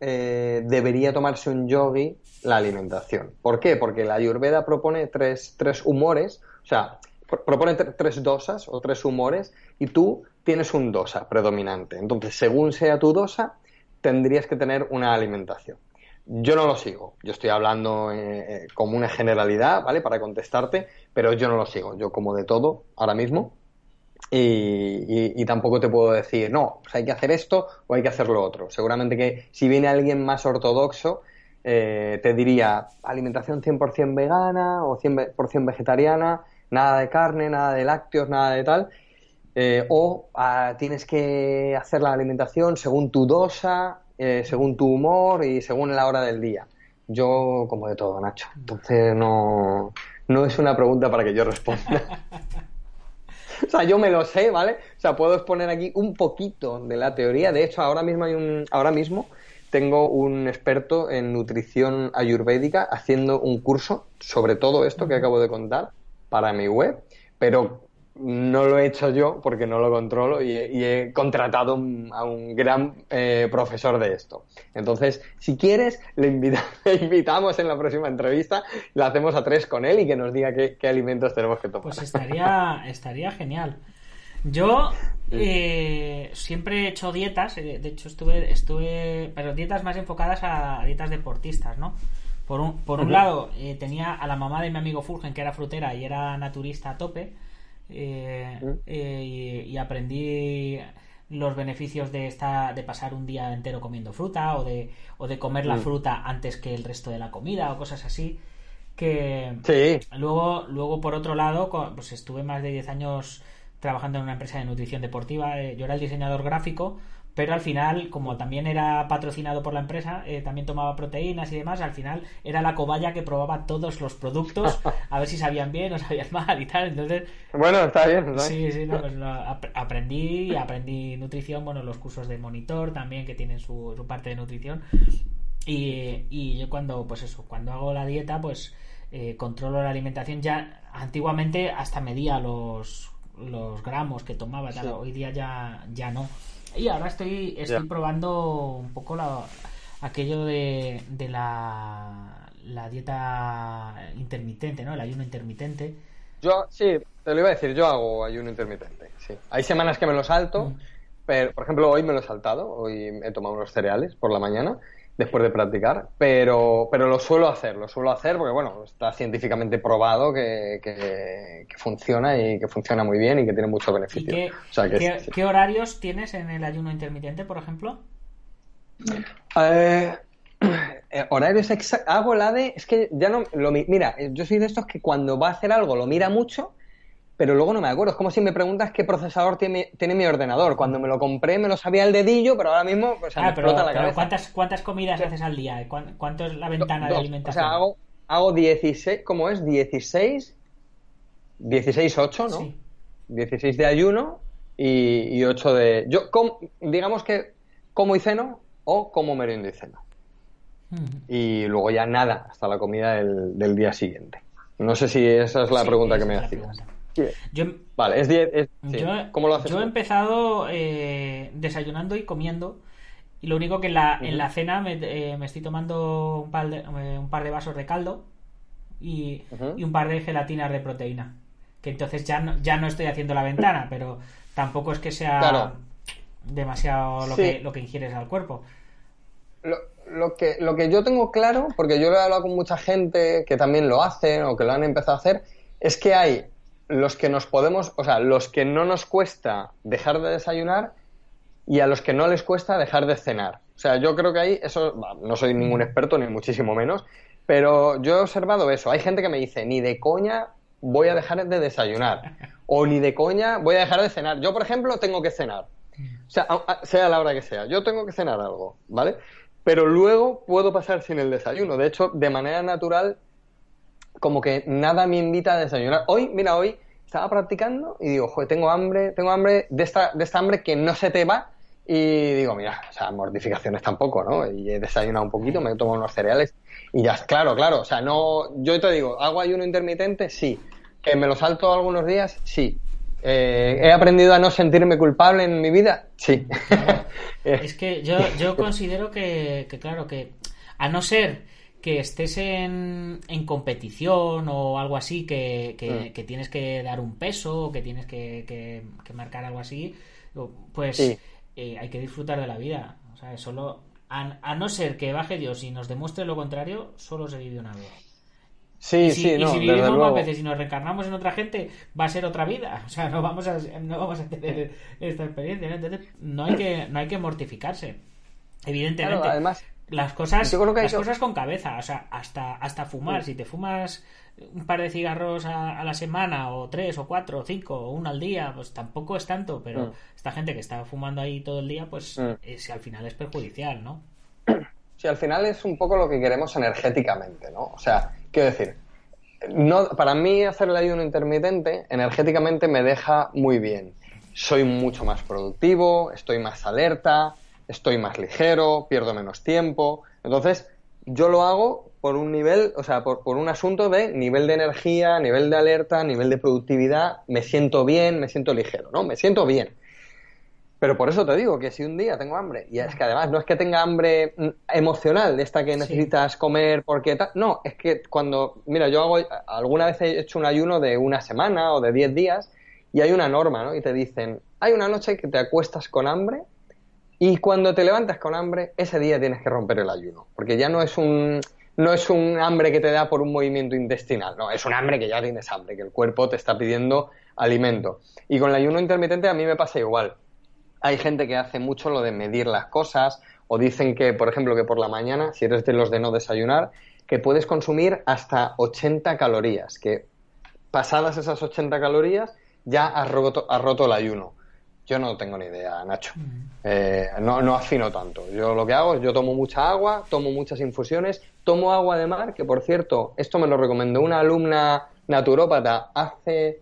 eh, debería tomarse un yogi la alimentación. ¿Por qué? Porque la Ayurveda propone tres, tres humores, o sea, propone tres dosas o tres humores y tú tienes un dosa predominante. Entonces, según sea tu dosa, tendrías que tener una alimentación. Yo no lo sigo. Yo estoy hablando eh, como una generalidad, ¿vale? Para contestarte, pero yo no lo sigo. Yo como de todo ahora mismo y, tampoco te puedo decir, no, pues hay que hacer esto o hay que hacer lo otro. Seguramente que si viene alguien más ortodoxo, eh, te diría alimentación 100% vegana o 100% vegetariana, nada de carne, nada de lácteos, nada de tal. Eh, o ah, tienes que hacer la alimentación según tu dosa, eh, según tu humor y según la hora del día. Yo como de todo, Nacho. Entonces no, no es una pregunta para que yo responda. o sea, yo me lo sé, ¿vale? O sea, puedo exponer aquí un poquito de la teoría. De hecho, ahora mismo hay un, ahora mismo tengo un experto en nutrición ayurvédica haciendo un curso sobre todo esto que acabo de contar para mi web, pero no lo he hecho yo porque no lo controlo y, he contratado a un gran eh, profesor de esto. Entonces, si quieres, le, invitamos en la próxima entrevista, la hacemos a tres con él y que nos diga qué, alimentos tenemos que tomar. Pues estaría, estaría genial. Yo eh, siempre he hecho dietas, eh, de hecho estuve, estuve, pero dietas más enfocadas a dietas deportistas, ¿no? Por un, por un lado, tenía a la mamá de mi amigo Fulgen, que era frutera y era naturista a tope, eh, eh, y, aprendí los beneficios de esta, de pasar un día entero comiendo fruta o de, o de comer la fruta antes que el resto de la comida o cosas así que luego luego por otro lado pues estuve más de 10 años trabajando en una empresa de nutrición deportiva eh, yo era el diseñador gráfico pero al final, como también era patrocinado por la empresa, eh, también tomaba proteínas y demás, al final era la cobaya que probaba todos los productos a ver si sabían bien o sabían mal y tal. Entonces, bueno, está bien. Sí, sí, no, pues aprendí, aprendí nutrición, bueno, los cursos de monitor también que tienen su, su parte de nutrición. Y, y, yo cuando, pues eso, cuando hago la dieta, pues eh, controlo la alimentación. Ya antiguamente hasta medía los, los gramos que tomaba, hoy día ya, ya no. Y ahora estoy, estoy probando un poco la, aquello de, de la, la dieta intermitente, ¿no? El ayuno intermitente. Yo, sí, te lo iba a decir, yo hago ayuno intermitente, sí. Hay semanas que me lo salto, mm. pero, por ejemplo, hoy me lo he saltado, hoy he tomado unos cereales por la mañana después de practicar, pero, pero lo suelo hacer, lo suelo hacer porque, bueno, está científicamente probado que, que, funciona y que funciona muy bien y que tiene mucho beneficio. Qué, horarios tienes en el ayuno intermitente, por ejemplo? Eh, eh, horarios exactos. Hago la de. Es que ya no. Lo, mira, yo soy de estos que cuando va a hacer algo lo mira mucho pero luego no me acuerdo. Es como si me preguntas qué procesador tiene, tiene mi ordenador. Cuando me lo compré me lo sabía el dedillo, pero ahora mismo pues, me explota la cabeza. ¿cuántas, ¿Cuántas comidas haces al día? ¿Cuánto es la ventana de alimentación? O sea, hago, hago 16, ¿cómo es? 16, 16, 8, ¿no? Sí. 16 de ayuno y, y 8 de... Yo, digamos que como y ceno o como meriendo y ceno. Y luego ya nada hasta la comida del, del, día siguiente. No sé si esa es la pregunta que me hacías. Yo, vale, es 10. ¿Cómo lo haces? Yo he empezado eh, desayunando y comiendo. Y lo único que en la, en la cena me, eh, me, estoy tomando un par, de, eh, un par de vasos de caldo y, y, un par de gelatinas de proteína. Que entonces ya no, ya no estoy haciendo la ventana, pero tampoco es que sea demasiado lo, que, lo que ingieres al cuerpo. Lo, lo, que, lo que yo tengo claro, porque yo lo he hablado con mucha gente que también lo hacen o que lo han empezado a hacer, es que hay los que nos podemos, o sea, los que no nos cuesta dejar de desayunar y a los que no les cuesta dejar de cenar. O sea, yo creo que ahí, eso, no soy ningún experto ni muchísimo menos, pero yo he observado eso. Hay gente que me dice, ni de coña voy a dejar de desayunar, o ni de coña voy a dejar de cenar. Yo, por ejemplo, tengo que cenar. O sea, sea la hora que sea, yo tengo que cenar algo, ¿vale? Pero luego puedo pasar sin el desayuno. De hecho, de manera natural, como que nada me invita a desayunar. Hoy, mira, hoy estaba practicando y digo, joder, tengo hambre, tengo hambre de esta, de esta hambre que no se te va. Y digo, mira, o sea, mortificaciones tampoco, ¿no? Y he desayunado un poquito, me he tomado unos cereales y ya, claro, claro, o sea, no, yo te digo, ¿hago ayuno intermitente? Sí. ¿Que me lo salto algunos días? Sí. Eh, ¿He aprendido a no sentirme culpable en mi vida? Sí. es que yo, yo considero que, que, claro, que a no ser que estés en, en competición o algo así, que, que, mm. tienes que dar un peso o que tienes que, que marcar algo así, pues eh, hay que disfrutar de la vida. O sea, solo, a, no ser que baje Dios y nos demuestre lo contrario, solo se vive una vez. Sí, sí, y si vivimos más veces y nos reencarnamos en otra gente, va a ser otra vida. O sea, no vamos a, no vamos a tener esta experiencia. ¿no? Entonces, no hay que, no hay que mortificarse. Evidentemente. además, las cosas, las cosas con cabeza, o sea, hasta, hasta fumar. Si te fumas un par de cigarros a, la semana, o tres, o cuatro, o cinco, o uno al día, pues tampoco es tanto, pero mm. esta gente que está fumando ahí todo el día, pues mm. es, al final es perjudicial, ¿no? Sí, al final es un poco lo que queremos energéticamente, ¿no? O sea, quiero decir, no, para mí hacer el ayuno intermitente energéticamente me deja muy bien. Soy mucho más productivo, estoy más alerta, estoy más ligero, pierdo menos tiempo. Entonces, yo lo hago por un nivel, o sea, por, por, un asunto de nivel de energía, nivel de alerta, nivel de productividad, me siento bien, me siento ligero, ¿no? Me siento bien. Pero por eso te digo que si un día tengo hambre, y es que además no es que tenga hambre emocional, de esta que necesitas comer porque tal, no, es que cuando, mira, yo hago, alguna vez he hecho un ayuno de una semana o de 10 días y hay una norma, ¿no? Y te dicen, hay una noche que te acuestas con hambre y cuando te levantas con hambre, ese día tienes que romper el ayuno, porque ya no es un no es un hambre que te da por un movimiento intestinal, no, es un hambre que ya tienes hambre, que el cuerpo te está pidiendo alimento. Y con el ayuno intermitente a mí me pasa igual. Hay gente que hace mucho lo de medir las cosas o dicen que, por ejemplo, que por la mañana, si eres de los de no desayunar, que puedes consumir hasta 80 calorías, que pasadas esas 80 calorías ya has roto, has roto el ayuno. Yo no tengo ni idea, Nacho. Mm. Eh, no, no afino tanto. Yo lo que hago es, yo tomo mucha agua, tomo muchas infusiones, tomo agua de mar, que por cierto, esto me lo recomendó una alumna naturópata hace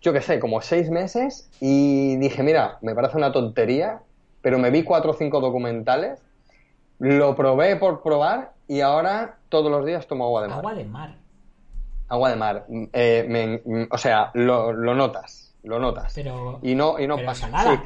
yo qué sé, como seis meses y dije, mira, me parece una tontería, pero me vi cuatro o cinco documentales, lo probé por probar y ahora todos los días tomo agua de mar. Agua de mar. Agua de mar. Eh, o sea, lo, notas, lo notas. Pero, y no, y no pasa. nada.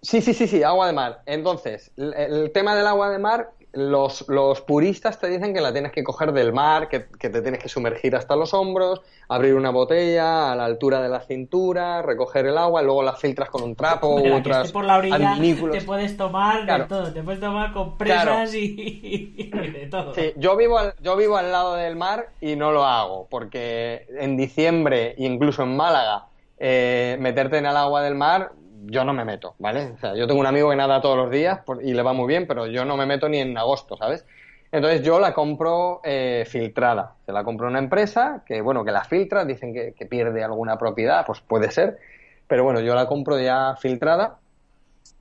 Sí. sí. sí, sí, agua de mar. Entonces, el tema del agua de mar los, los, puristas te dicen que la tienes que coger del mar, que, te tienes que sumergir hasta los hombros, abrir una botella a la altura de la cintura, recoger el agua, luego la filtras con un trapo u otras por la orilla te puedes tomar de todo, te puedes tomar con presas y, de todo. Sí, yo vivo, al, yo vivo al lado del mar y no lo hago, porque en diciembre, incluso en Málaga, eh, meterte en el agua del mar yo no me meto, ¿vale? O sea, yo tengo un amigo que nada todos los días y le va muy bien, pero yo no me meto ni en agosto, ¿sabes? Entonces yo la compro eh, filtrada. Se la compro una empresa que, bueno, que la filtra, dicen que, pierde alguna propiedad, pues puede ser. Pero bueno, yo la compro ya filtrada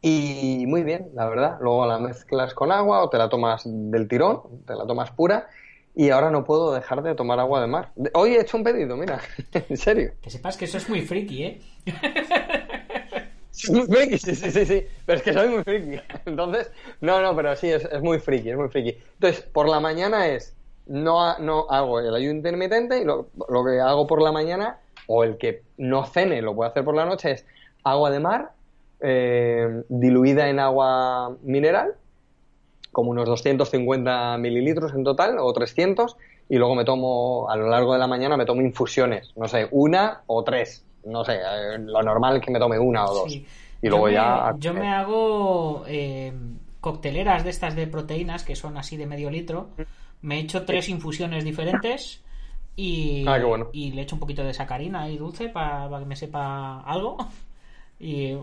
y muy bien, la verdad. Luego la mezclas con agua o te la tomas del tirón, te la tomas pura. Y ahora no puedo dejar de tomar agua de mar. Hoy he hecho un pedido, mira, en serio. Que sepas que eso es muy friki, ¿eh? muy friki, sí, sí, sí, sí, pero es que soy muy friki. Entonces, no, no, pero sí, es, es muy friki, es muy friki. Entonces, por la mañana es, no, no hago el ayuno intermitente y lo, lo, que hago por la mañana, o el que no cene, lo puedo hacer por la noche, es agua de mar eh, diluida en agua mineral, como unos 250 mililitros en total, o 300, y luego me tomo, a lo largo de la mañana, me tomo infusiones, no sé, una o tres no sé, eh, lo normal es que me tome una o dos. Y luego ya. Yo me hago eh, cocteleras de estas de proteínas que son así de medio litro. Me he hecho tres infusiones diferentes. Y, ah, y le echo un poquito de sacarina y dulce para, que me sepa algo. Y,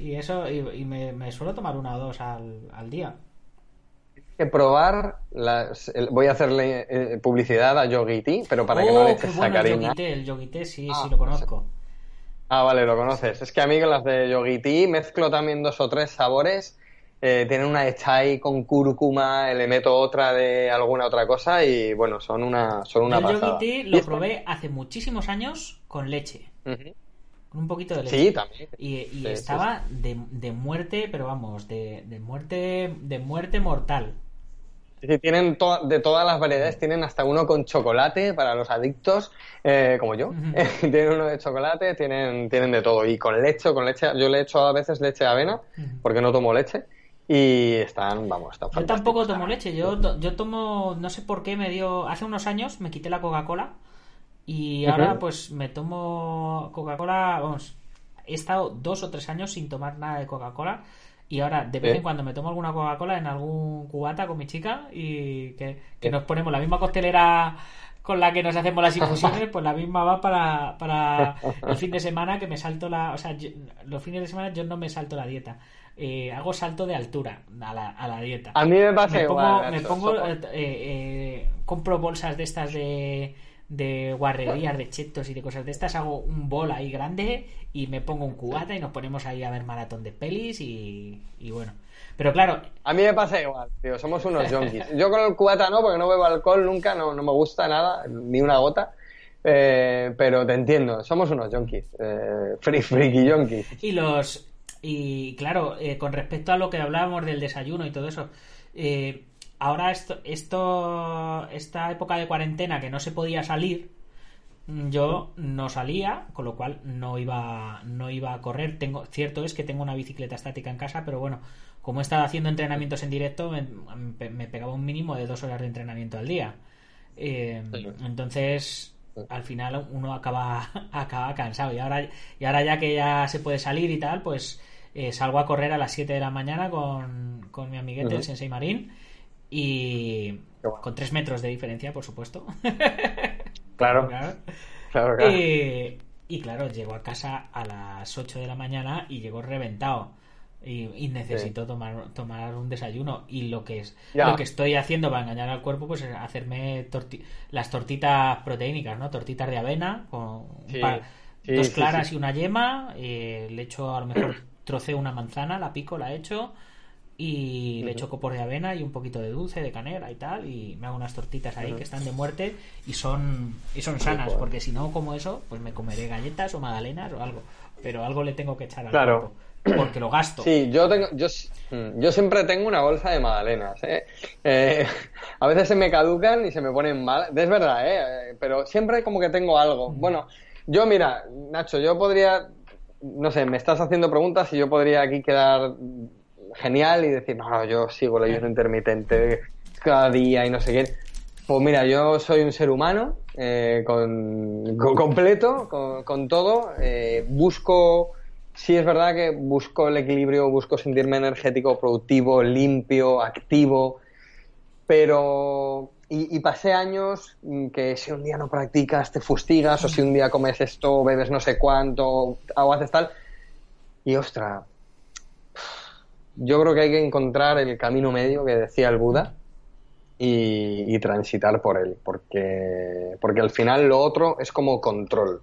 y, eso, y, me, suelo tomar una o dos al, al día que probar las, voy a hacerle eh, publicidad a Yogiti, pero para que no le oh, eches sacarina. El Yogite, sí, sí ah, lo conozco. Ah, vale, lo conoces. Es que a mí con las de Yogiti mezclo también dos o tres sabores. Eh, tienen una de chai con cúrcuma, le meto otra de alguna otra cosa y bueno, son una, son una el pasada. Yogiti lo probé hace muchísimos años con leche. Un poquito de leche. Sí, también. Y, estaba De, de, muerte, pero vamos, de, de muerte, de muerte mortal. Sí, tienen de todas las variedades, tienen hasta uno con chocolate para los adictos, eh, como yo. tienen uno de chocolate, tienen, tienen de todo. Y con leche, con leche, yo le echo a veces leche de avena, porque no tomo leche. Y están, vamos, están Yo tampoco tomo leche, yo, yo tomo, no sé por qué me dio, hace unos años me quité la Coca-Cola y ahora pues me tomo Coca-Cola, vamos, he estado dos o tres años sin tomar nada de Coca-Cola y ahora, de vez en cuando me tomo alguna Coca-Cola en algún cubata con mi chica y que, nos ponemos la misma costelera con la que nos hacemos las infusiones, pues la misma va para, para el fin de semana que me salto la... O sea, los fines de semana yo no me salto la dieta. Eh, hago salto de altura a la, a la dieta. A mí me pasa me igual. me pongo eh, eh, compro bolsas de estas de de guarrerías, de chetos y de cosas de estas, hago un bol ahí grande y me pongo un cubata y nos ponemos ahí a ver maratón de pelis y, bueno. Pero claro. A mí me pasa igual, tío, somos unos junkies. Yo con el cubata no, porque no bebo alcohol nunca, no, no me gusta nada, ni una gota. Eh, pero te entiendo, somos unos junkies, eh, free, freaky junkies. Y los y claro, eh, con respecto a lo que hablábamos del desayuno y todo eso, eh, ahora esto, esto, esta época de cuarentena que no se podía salir, yo no salía, con lo cual no iba, no iba a correr. Tengo, cierto es que tengo una bicicleta estática en casa, pero bueno, como he estado haciendo entrenamientos en directo, me, pegaba un mínimo de dos horas de entrenamiento al día. Eh, entonces, al final uno acaba, acaba cansado. Y ahora, y ahora ya que ya se puede salir y tal, pues eh, salgo a correr a las 7 de la mañana con, con mi amiguete, el Sensei Marín, y con 3 metros de diferencia, por supuesto. Claro. claro. Y, y, claro, llego a casa a las 8 de la mañana y llego reventado. Y, necesito tomar, tomar un desayuno. Y lo que es lo que estoy haciendo para engañar al cuerpo, pues es hacerme las tortitas proteínicas, ¿no? Tortitas de avena con dos claras y una yema. Eh, le echo a lo mejor troceo una manzana, la pico, la echo y le echo copor de avena y un poquito de dulce, de canela y tal, y me hago unas tortitas ahí que están de muerte y son y son sanas, porque si no como eso, pues me comeré galletas o magdalenas o algo, pero algo le tengo que echar al claro. porque lo gasto. Sí, yo tengo yo, mm, yo siempre tengo una bolsa de magdalenas, ¿eh? Eh, a veces se me caducan y se me ponen mal, es verdad, ¿eh? pero siempre como que tengo algo. Bueno, yo mira, Nacho, yo podría no sé, me estás haciendo preguntas y yo podría aquí quedar genial y decir, no, no, yo sigo el ayuno intermitente cada día y no sé qué. Pues mira, yo soy un ser humano eh, completo, con, todo. Eh, busco, sí es verdad que busco el equilibrio, busco sentirme energético, productivo, limpio, activo, pero... Y, pasé años que si un día no practicas te fustigas o si un día comes esto, bebes no sé cuánto o haces tal. Y ostra, yo creo que hay que encontrar el camino medio que decía el Buda y, transitar por él, porque, porque al final lo otro es como control.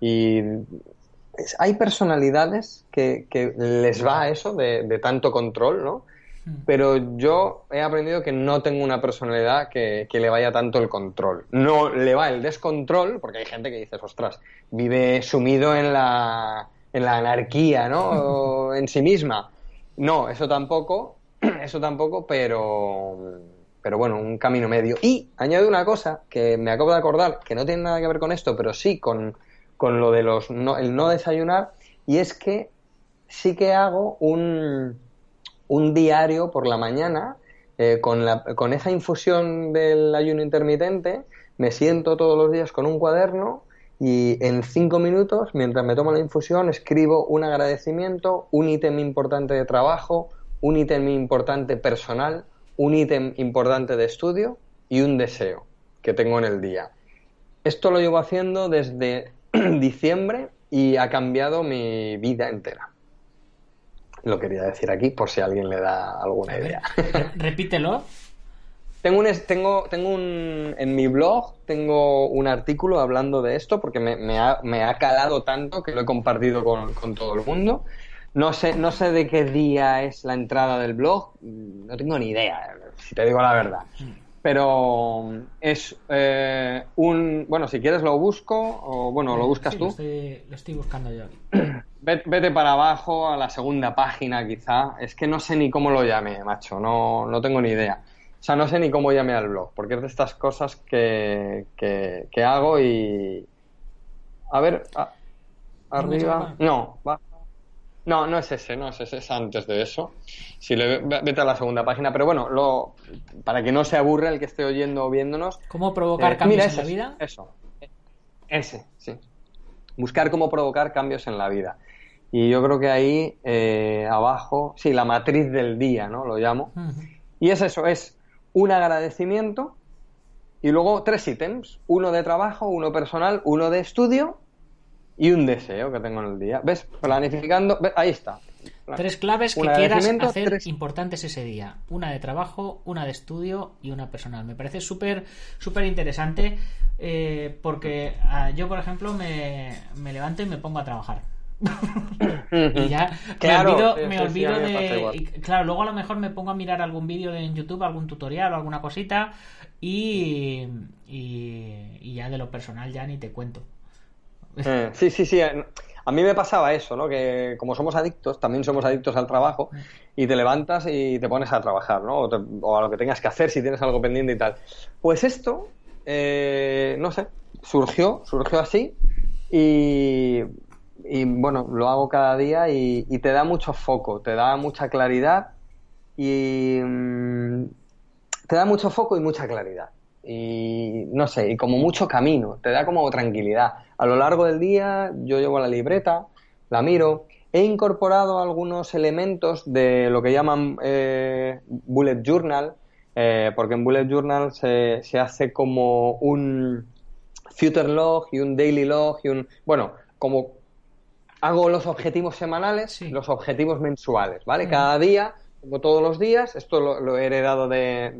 Y hay personalidades que, les va a eso de, tanto control, ¿no? Hmm. Pero yo he aprendido que no tengo una personalidad que, que, le vaya tanto el control. No le va el descontrol, porque hay gente que dice, ostras, vive sumido en la, en la anarquía, ¿no? en sí misma. No, eso tampoco, eso tampoco, pero, pero bueno, un camino medio. Y añado una cosa que me acabo de acordar, que no tiene nada que ver con esto, pero sí con, con lo de los el no desayunar, y es que sí que hago un, un diario por la mañana eh, con, la, con esa infusión del ayuno intermitente, me siento todos los días con un cuaderno y en cinco minutos, mientras me tomo la infusión, escribo un agradecimiento, un ítem importante de trabajo, un ítem importante personal, un ítem importante de estudio y un deseo que tengo en el día. Esto lo llevo haciendo desde diciembre y ha cambiado mi vida entera. Lo quería decir aquí por si a alguien le da alguna idea. Repítelo. Tengo un, tengo, tengo un, en mi blog tengo un artículo hablando de esto porque me, me, ha, me ha, calado tanto que lo he compartido con, con, todo el mundo. No sé, no sé de qué día es la entrada del blog, no tengo ni idea, si te digo la verdad. Pero es eh, un... Bueno, si quieres lo busco, o bueno, lo buscas tú. Lo estoy, lo estoy buscando yo. Vete para abajo a la segunda página quizá. Es que no sé ni cómo lo llame, macho, no, no tengo ni idea. O sea, no sé ni cómo llame al blog, porque es de estas cosas que, que, hago y... A ver, arriba... No, va. No, no es ese, no es ese, es antes de eso. Si le, vete a la segunda página, pero bueno, lo, para que no se aburre el que esté oyendo o viéndonos. ¿Cómo provocar eh, cambios en la vida? Eso, ese, sí. Buscar cómo provocar cambios en la vida. Y yo creo que ahí eh, abajo, sí, la matriz del día, ¿no? Lo llamo. Y es eso, es un agradecimiento y luego tres ítems, uno de trabajo, uno personal, uno de estudio y un deseo que tengo en el día. ¿Ves? Planificando, ahí está. Tres claves que quieras hacer importantes ese día. Una de trabajo, una de estudio y una personal. Me parece súper súper interesante eh, porque ah, yo, por ejemplo, me, me levanto y me pongo a trabajar. y ya me olvido, de. claro, luego a lo mejor me pongo a mirar algún vídeo en YouTube, algún tutorial o alguna cosita. Y, y, ya de lo personal ya ni te cuento. Eh, sí, sí, sí. a mí me pasaba eso, ¿no? Que como somos adictos, también somos adictos al trabajo y te levantas y te pones a trabajar, ¿no? O, a lo que tengas que hacer si tienes algo pendiente y tal. Pues esto, eh, no sé, surgió, surgió así y, bueno, lo hago cada día y, te da mucho foco, te da mucha claridad y mm, te da mucho foco y mucha claridad y no sé, y como mucho camino, te da como tranquilidad. A lo largo del día yo llevo la libreta, la miro, he incorporado algunos elementos de lo que llaman eh, bullet journal, eh, porque en bullet journal se, se hace como un future log y un daily log y un, bueno, como hago los objetivos semanales, los objetivos mensuales, ¿vale? Cada día, como todos los días, esto lo, he heredado de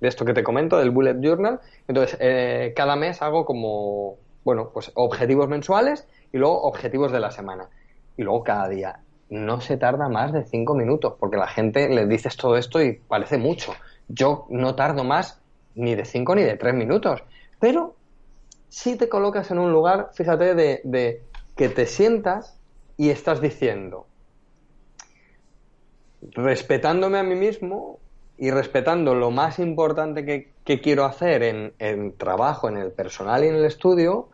de esto que te comento, del Bullet Journal. Entonces, eh, cada mes hago como, bueno, pues objetivos mensuales y luego objetivos de la semana. Y luego cada día. No se tarda más de cinco minutos, porque la gente le dices todo esto y parece mucho. Yo no tardo más ni de cinco ni de tres minutos. Pero si te colocas en un lugar, fíjate, de, de que te sientas y estás diciendo, respetándome a mí mismo, y respetando lo más importante que, quiero hacer en, trabajo, en el personal y en el estudio,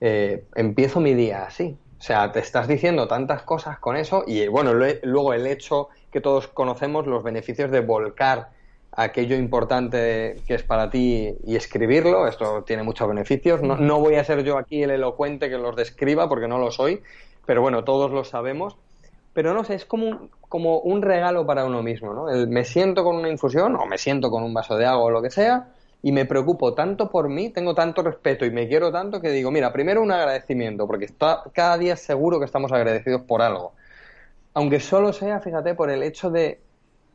eh, empiezo mi día así. O sea, te estás diciendo tantas cosas con eso y bueno, luego el hecho que todos conocemos, los beneficios de volcar aquello importante que es para ti y escribirlo, esto tiene muchos beneficios. No, no voy a ser yo aquí el elocuente que los describa porque no lo soy, pero bueno, todos lo sabemos pero no sé, es como un, como un regalo para uno mismo, ¿no? me siento con una infusión o me siento con un vaso de agua o lo que sea y me preocupo tanto por mí, tengo tanto respeto y me quiero tanto que digo, mira, primero un agradecimiento, porque está, cada día seguro que estamos agradecidos por algo. Aunque solo sea, fíjate, por el hecho de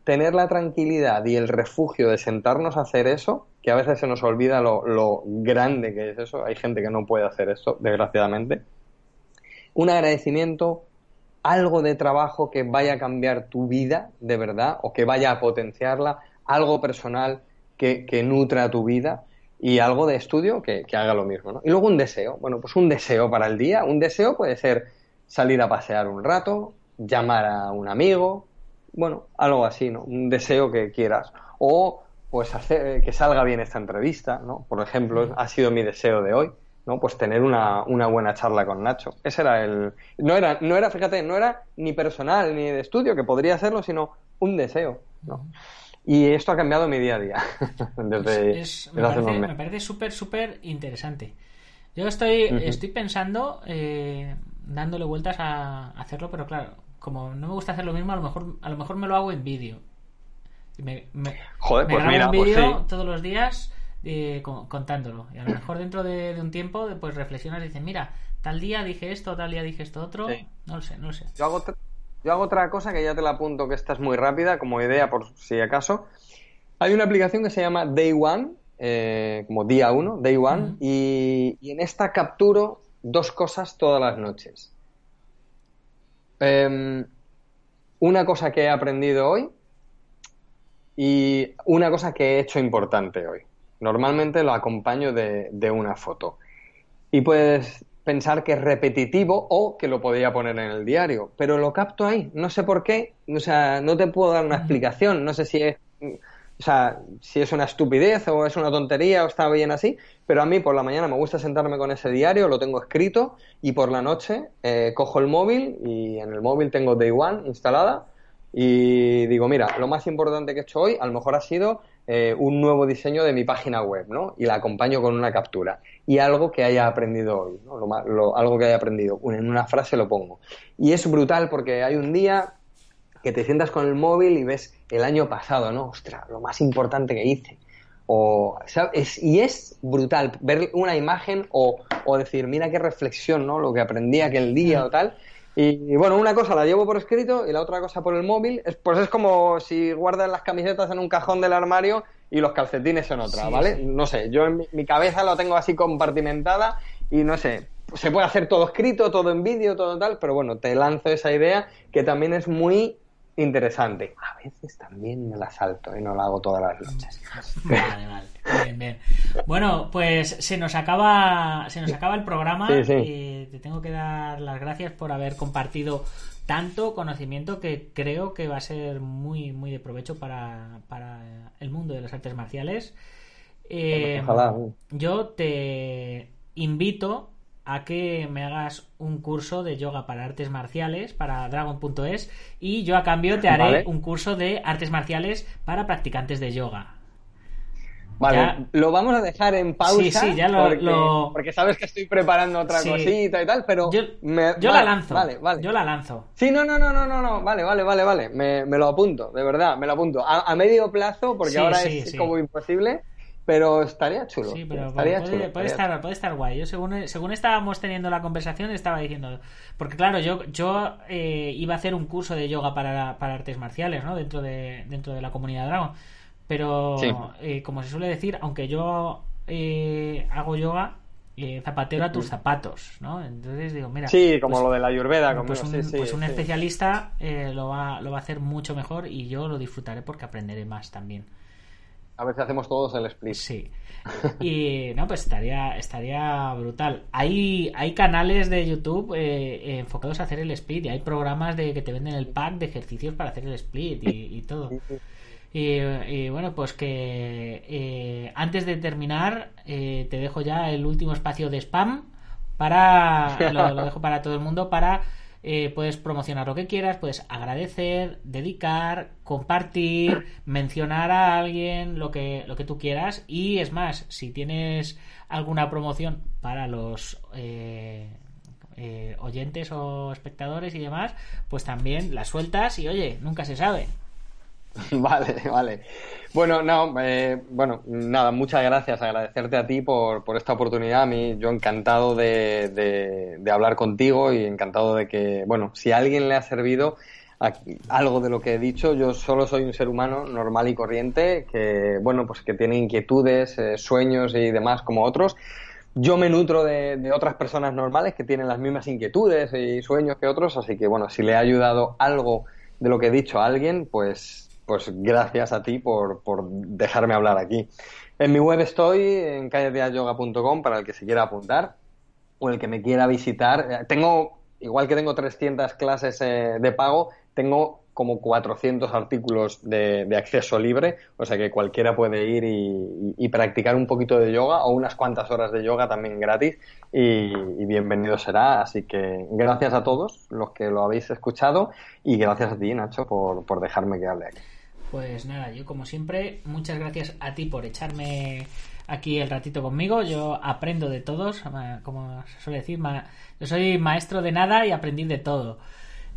tener la tranquilidad y el refugio de sentarnos a hacer eso, que a veces se nos olvida lo, lo grande que es eso, hay gente que no puede hacer esto, desgraciadamente. Un agradecimiento, algo de trabajo que vaya a cambiar tu vida de verdad o que vaya a potenciarla, algo personal que, nutra tu vida y algo de estudio que, haga lo mismo. ¿no? Y luego un deseo. Bueno, pues un deseo para el día. Un deseo puede ser salir a pasear un rato, llamar a un amigo, bueno, algo así, ¿no? Un deseo que quieras. O pues hacer que salga bien esta entrevista, ¿no? Por ejemplo, ha sido mi deseo de hoy. ¿no? Pues tener una, una, buena charla con Nacho. Ese era el... No era, no era, fíjate, no era ni personal ni de estudio, que podría serlo, sino un deseo, ¿no? Y esto ha cambiado mi día a día. desde, me, parece, súper, súper interesante. Yo estoy, estoy pensando, eh, dándole vueltas a hacerlo, pero claro, como no me gusta hacer lo mismo, a lo mejor, a lo mejor me lo hago en vídeo. Me, Joder, pues mira, pues todos los días eh, contándolo. Y a lo mejor dentro de, un tiempo, pues reflexionas y dices, mira, tal día dije esto, tal día dije esto otro. No lo sé, no lo sé. Yo hago, yo hago otra cosa que ya te la apunto, que esta es muy rápida, como idea por si acaso. Hay una aplicación que se llama Day One, eh, como día uno, Day One, y, en esta capturo dos cosas todas las noches. Em, una cosa que he aprendido hoy y una cosa que he hecho importante hoy. Normalmente lo acompaño de, una foto. Y puedes pensar que es repetitivo o que lo podría poner en el diario, pero lo capto ahí. No sé por qué, o sea, no te puedo dar una explicación. No sé si es, o sea, si es una estupidez o es una tontería o está bien así, pero a mí por la mañana me gusta sentarme con ese diario, lo tengo escrito y por la noche eh, cojo el móvil y en el móvil tengo Day One instalada y digo, mira, lo más importante que he hecho hoy a lo mejor ha sido eh, un nuevo diseño de mi página web, ¿no? Y la acompaño con una captura. Y algo que haya aprendido hoy, ¿no? algo que haya aprendido. En una frase lo pongo. Y es brutal porque hay un día que te sientas con el móvil y ves el año pasado, ¿no? Ostras, lo más importante que hice. O, y es brutal ver una imagen o, o, decir, mira qué reflexión, ¿no? Lo que aprendí aquel día o tal. Y, bueno, una cosa la llevo por escrito y la otra cosa por el móvil. Es, pues es como si guardas las camisetas en un cajón del armario y los calcetines en otra, ¿vale? No sé, yo en mi, cabeza lo tengo así compartimentada y no sé, se puede hacer todo escrito, todo en vídeo, todo tal, pero bueno, te lanzo esa idea que también es muy interesante. A veces también me la salto y no la hago todas las noches. Vale, vale. Bien, bien. Bueno, pues se nos acaba, se nos acaba el programa y te tengo que dar las gracias por haber compartido tanto conocimiento que creo que va a ser muy, muy de provecho para, para el mundo de las artes marciales. Eh, yo te invito a que me hagas un curso de yoga para artes marciales para dragon.es y yo a cambio te haré un curso de artes marciales para practicantes de yoga. Vale, lo vamos a dejar en pausa. Sí, sí, ya lo porque, sabes que estoy preparando otra cosita y tal, pero. Yo, la lanzo. Vale, vale. Yo la lanzo. Sí, no, no, no, no, no, no. Vale, vale, vale, vale. Me, lo apunto, de verdad, me lo apunto. A, medio plazo, porque ahora es como imposible. Pero estaría chulo. Sí, pero puede, estar, puede estar guay. Yo según, según estábamos teniendo la conversación estaba diciendo... Porque claro, yo, yo eh, iba a hacer un curso de yoga para, para artes marciales, ¿no? Dentro de, dentro de la comunidad Dragon. Pero, eh, como se suele decir, aunque yo eh, hago yoga, zapatero a tus zapatos, ¿no? Entonces digo, mira... Sí, como pues lo de la ayurveda. Como pues, un, pues un especialista lo, va, lo va a hacer mucho mejor y yo lo disfrutaré porque aprenderé más también. A ver si hacemos todos el split. Sí. Y no, pues estaría, estaría brutal. Hay, hay canales de YouTube eh, enfocados a hacer el split y hay programas de que te venden el pack de ejercicios para hacer el split y, todo. Y, bueno, pues que eh, antes de terminar, eh, te dejo ya el último espacio de spam para lo dejo para todo el mundo para eh, puedes promocionar lo que quieras, puedes agradecer, dedicar, compartir, mencionar a alguien, lo que, lo que tú quieras. Y es más, si tienes alguna promoción para los eh, eh, oyentes o espectadores y demás, pues también la sueltas y oye, nunca se sabe. Vale, vale. Bueno, no, eh, bueno, nada, muchas gracias, agradecerte a ti por, por esta oportunidad. A mí, yo encantado de, de, hablar contigo y encantado de que, bueno, si a alguien le ha servido algo de lo que he dicho, yo solo soy un ser humano normal y corriente que, bueno, pues que tiene inquietudes, eh, sueños y demás como otros. Yo me nutro de, de, otras personas normales que tienen las mismas inquietudes y sueños que otros, así que, bueno, si le ha ayudado algo de lo que he dicho a alguien, pues pues gracias a ti por, dejarme hablar aquí. En mi web estoy, en calledeayoga.com, para el que se quiera apuntar o el que me quiera visitar. Eh, tengo, igual que tengo 300 clases eh, de pago, tengo como 400 artículos de, acceso libre, o sea que cualquiera puede ir y, practicar un poquito de yoga o unas cuantas horas de yoga también gratis y, y, bienvenido será. Así que gracias a todos los que lo habéis escuchado y gracias a ti, Nacho, por, por dejarme que hable aquí. Pues nada, yo como siempre, muchas gracias a ti por echarme aquí el ratito conmigo. Yo aprendo de todos, como se suele decir, yo soy maestro de nada y aprendí de todo.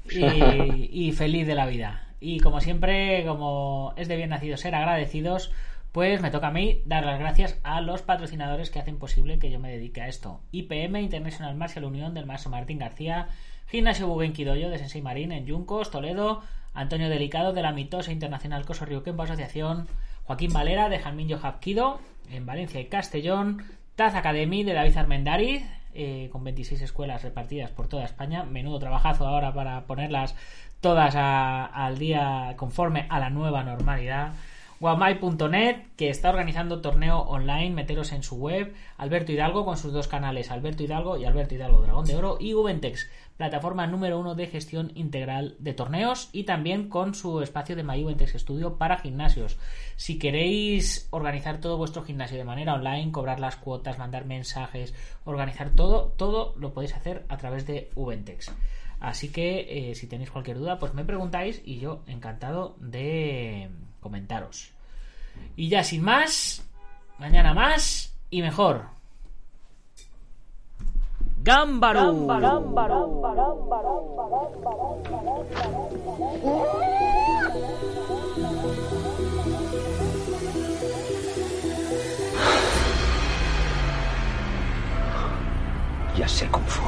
Y, feliz de la vida. Y como siempre, como es de bien nacido ser agradecidos, pues me toca a mí dar las gracias a los patrocinadores que hacen posible que yo me dedique a esto. IPM, International Martial Unión del maestro Martín García, Gimnasio Bugenki de Sensei Marín en Yuncos, Toledo, Antonio Delicado de la mitosa Internacional Coso Kempo Asociación, Joaquín Valera de Jamín Hapkido en Valencia y Castellón, Taz Academy de David Armendariz, eh, con 26 escuelas repartidas por toda España. Menudo trabajazo ahora para ponerlas todas al día conforme a la nueva normalidad. Guamai.net, que está organizando torneo online, meteros en su web. Alberto Hidalgo con sus dos canales, Alberto Hidalgo y Alberto Hidalgo Dragón de Oro. Y Ubentex, plataforma número uno de gestión integral de torneos y también con su espacio de MyUbentex Studio para gimnasios. Si queréis organizar todo vuestro gimnasio de manera online, cobrar las cuotas, mandar mensajes, organizar todo, todo lo podéis hacer a través de Ubentex. Así que eh, si tenéis cualquier duda, pues me preguntáis y yo encantado de comentaros. Y ya sin más, mañana más y mejor. Gámbaro. Ya sé fue.